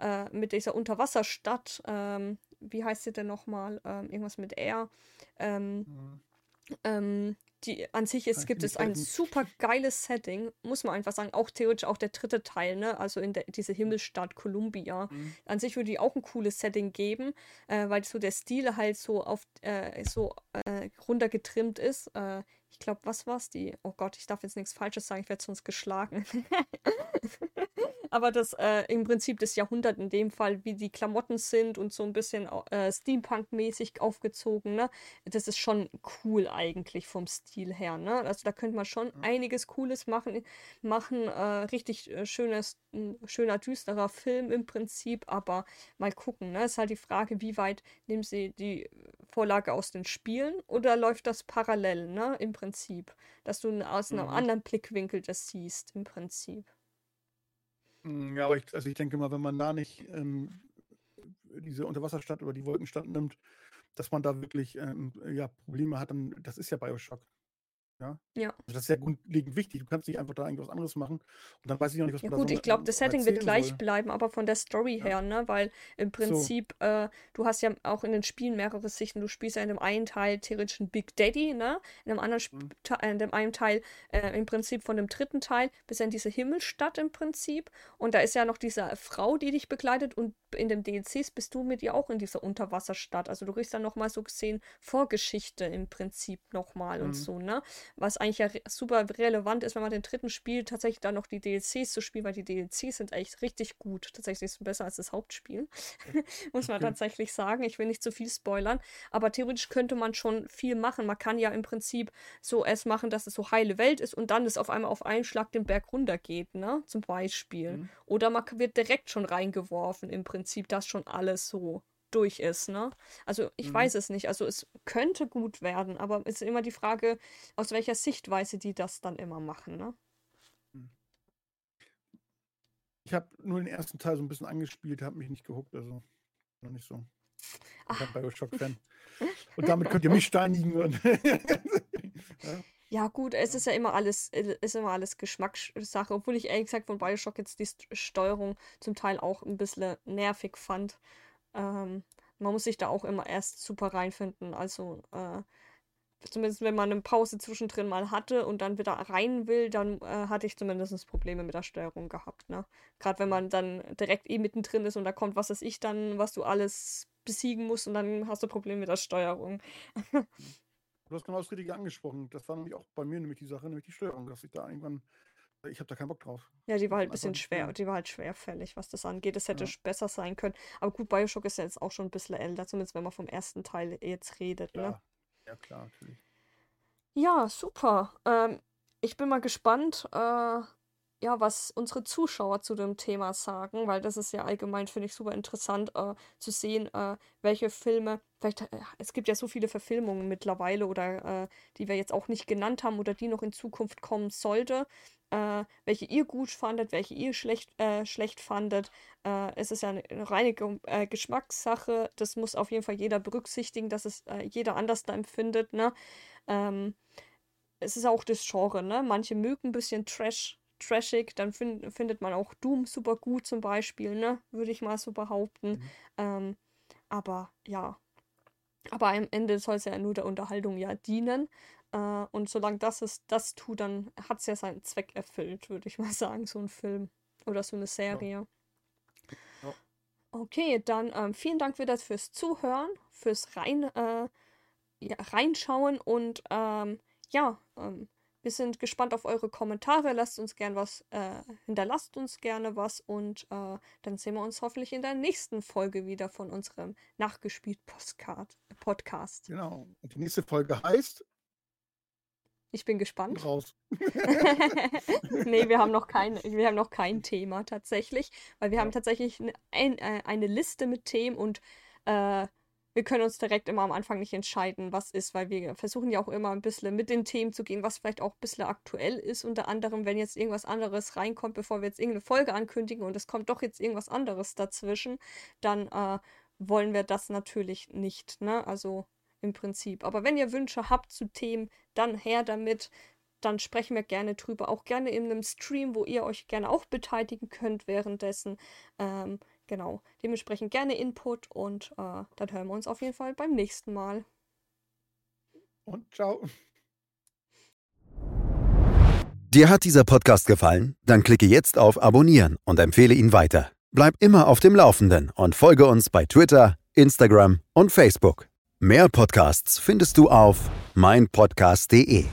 äh, mit dieser Unterwasserstadt, ähm, wie heißt sie denn nochmal? Ähm, irgendwas mit Air. Ähm, Mhm. ähm, die an sich ist, ich gibt es ein super geiles Setting, muss man einfach sagen. Auch theoretisch auch der dritte Teil, ne? Also in der, diese Himmelstadt Columbia. Mhm. An sich würde die auch ein cooles Setting geben, äh, weil so der Stil halt so auf äh, so äh, runtergetrimmt ist. Ich glaube, was war's die? Oh Gott, ich darf jetzt nichts Falsches sagen, ich werde sonst geschlagen. Aber das äh, im Prinzip das Jahrhundert in dem Fall, wie die Klamotten sind und so ein bisschen äh, Steampunk-mäßig aufgezogen, ne? Das ist schon cool eigentlich vom Stil her, ne? Also da könnte man schon einiges Cooles machen, machen äh, richtig äh, schönes, schöner, düsterer Film im Prinzip, aber mal gucken, ne? Ist halt die Frage, wie weit nehmen sie die Vorlage aus den Spielen oder läuft das parallel, ne? Im Prinzip, dass du aus einem Mhm. anderen Blickwinkel das siehst, im Prinzip. Mm, Ja, aber ich, also ich denke mal, wenn man da nicht ähm, diese Unterwasserstadt oder die Wolkenstadt nimmt, dass man da wirklich ähm, ja, Probleme hat, dann das ist ja Bioshock. Ja. Ja. Also das ist ja grundlegend wichtig. Du kannst nicht einfach da irgendwas anderes machen und dann weiß ich auch nicht, was Ja man da gut, so ich glaube, das Setting wird gleich soll. bleiben, aber von der Story Ja. her, ne? Weil im So. Prinzip, äh, du hast ja auch in den Spielen mehrere Sichten. Du spielst ja in dem einen Teil theoretisch einen Big Daddy, ne? In dem anderen, Mhm. Äh, in dem einen Teil, äh, im Prinzip von dem dritten Teil, bist ja in diese Himmelstadt im Prinzip. Und da ist ja noch diese Frau, die dich begleitet und in dem DLCs bist du mit ihr auch in dieser Unterwasserstadt. Also du kriegst dann nochmal so gesehen Vorgeschichte im Prinzip nochmal und Mhm. so, ne? Was eigentlich ja re- super relevant ist, wenn man den dritten spielt, tatsächlich dann noch die DLCs zu spielen, weil die DLCs sind echt richtig gut. Tatsächlich ist es besser als das Hauptspiel. Muss man tatsächlich sagen. Ich will nicht zu viel spoilern, aber theoretisch könnte man schon viel machen. Man kann ja im Prinzip so es machen, dass es so heile Welt ist und dann es auf einmal auf einen Schlag den Berg runtergeht, ne? Zum Beispiel. Mhm. Oder man wird direkt schon reingeworfen, im Prinzip, dass schon alles so durch ist, ne? Also ich Mhm. weiß es nicht. Also es könnte gut werden, aber es ist immer die Frage, aus welcher Sichtweise die das dann immer machen, ne? Ich habe nur den ersten Teil so ein bisschen angespielt, habe mich nicht gehuckt, also noch nicht so. Ich bin kein Bioshock-Fan. Und damit könnt ihr mich steinigen. Und ja, Ja, gut, es ist ja immer alles, äh, ist immer alles Geschmackssache, obwohl ich ehrlich gesagt von Bioshock jetzt die St- Steuerung zum Teil auch ein bisschen nervig fand. Ähm, man muss sich da auch immer erst super reinfinden. Also, äh, zumindest wenn man eine Pause zwischendrin mal hatte und dann wieder rein will, dann äh, hatte ich zumindest Probleme mit der Steuerung gehabt, ne? Gerade wenn man dann direkt eh mittendrin ist und da kommt, was weiß ich dann, was du alles besiegen musst und dann hast du Probleme mit der Steuerung. Du hast genau das Richtige angesprochen. Das war nämlich auch bei mir nämlich die Sache, nämlich die Steuerung, dass ich da irgendwann, ich habe da keinen Bock drauf. Ja, die war halt ein bisschen schwer, die war halt schwerfällig, was das angeht. Es hätte Ja. besser sein können. Aber gut, Bioshock ist ja jetzt auch schon ein bisschen älter, zumindest wenn man vom ersten Teil jetzt redet, ne? Ja, ja klar, natürlich. Ja, super. Ähm, ich bin mal gespannt, äh, ja, was unsere Zuschauer zu dem Thema sagen, weil das ist ja allgemein, finde ich, super interessant, äh, zu sehen, äh, welche Filme, vielleicht, äh, es gibt ja so viele Verfilmungen mittlerweile oder äh, die wir jetzt auch nicht genannt haben oder die noch in Zukunft kommen sollte, äh, welche ihr gut fandet, welche ihr schlecht, äh, schlecht fandet. Es ist ja eine, eine reine Ge Geschmackssache, das muss auf jeden Fall jeder berücksichtigen, dass es jeder anders da empfindet, ne? Ähm, es ist auch das Genre, ne? Manche mögen ein bisschen Trash, trashig, dann find, findet man auch Doom super gut zum Beispiel, ne? Würde ich mal so behaupten. Mhm. Ähm, aber ja. Aber am Ende soll es ja nur der Unterhaltung ja dienen. Äh, und solange das es das tut, dann hat es ja seinen Zweck erfüllt, würde ich mal sagen, so ein Film oder so eine Ja. Serie. Ja. Okay, dann ähm, vielen Dank wieder fürs Zuhören, fürs rein, äh, ja, reinschauen und ähm, ja, ähm, wir sind gespannt auf eure Kommentare. Lasst uns gern was, äh, hinterlasst uns gerne was und äh, dann sehen wir uns hoffentlich in der nächsten Folge wieder von unserem nachgespielt Postcard Podcast. Genau. Und die nächste Folge heißt Ich bin gespannt. raus. nee, wir haben noch kein, wir haben noch kein Thema tatsächlich, weil wir Ja. haben tatsächlich ne- ein, äh, eine Liste mit Themen und äh, wir können uns direkt immer am Anfang nicht entscheiden, was ist, weil wir versuchen ja auch immer ein bisschen mit den Themen zu gehen, was vielleicht auch ein bisschen aktuell ist. Unter anderem, wenn jetzt irgendwas anderes reinkommt, bevor wir jetzt irgendeine Folge ankündigen und es kommt doch jetzt irgendwas anderes dazwischen, dann äh, wollen wir das natürlich nicht, ne? Also im Prinzip. Aber wenn ihr Wünsche habt zu Themen, dann her damit dann sprechen wir gerne drüber. Auch gerne in einem Stream, wo ihr euch gerne auch beteiligen könnt währenddessen. Ähm, genau. Dementsprechend gerne Input und äh, dann hören wir uns auf jeden Fall beim nächsten Mal. Und ciao. Dir hat dieser Podcast gefallen? Dann klicke jetzt auf Abonnieren und empfehle ihn weiter. Bleib immer auf dem Laufenden und folge uns bei Twitter, Instagram und Facebook. Mehr Podcasts findest du auf meinpodcast.de.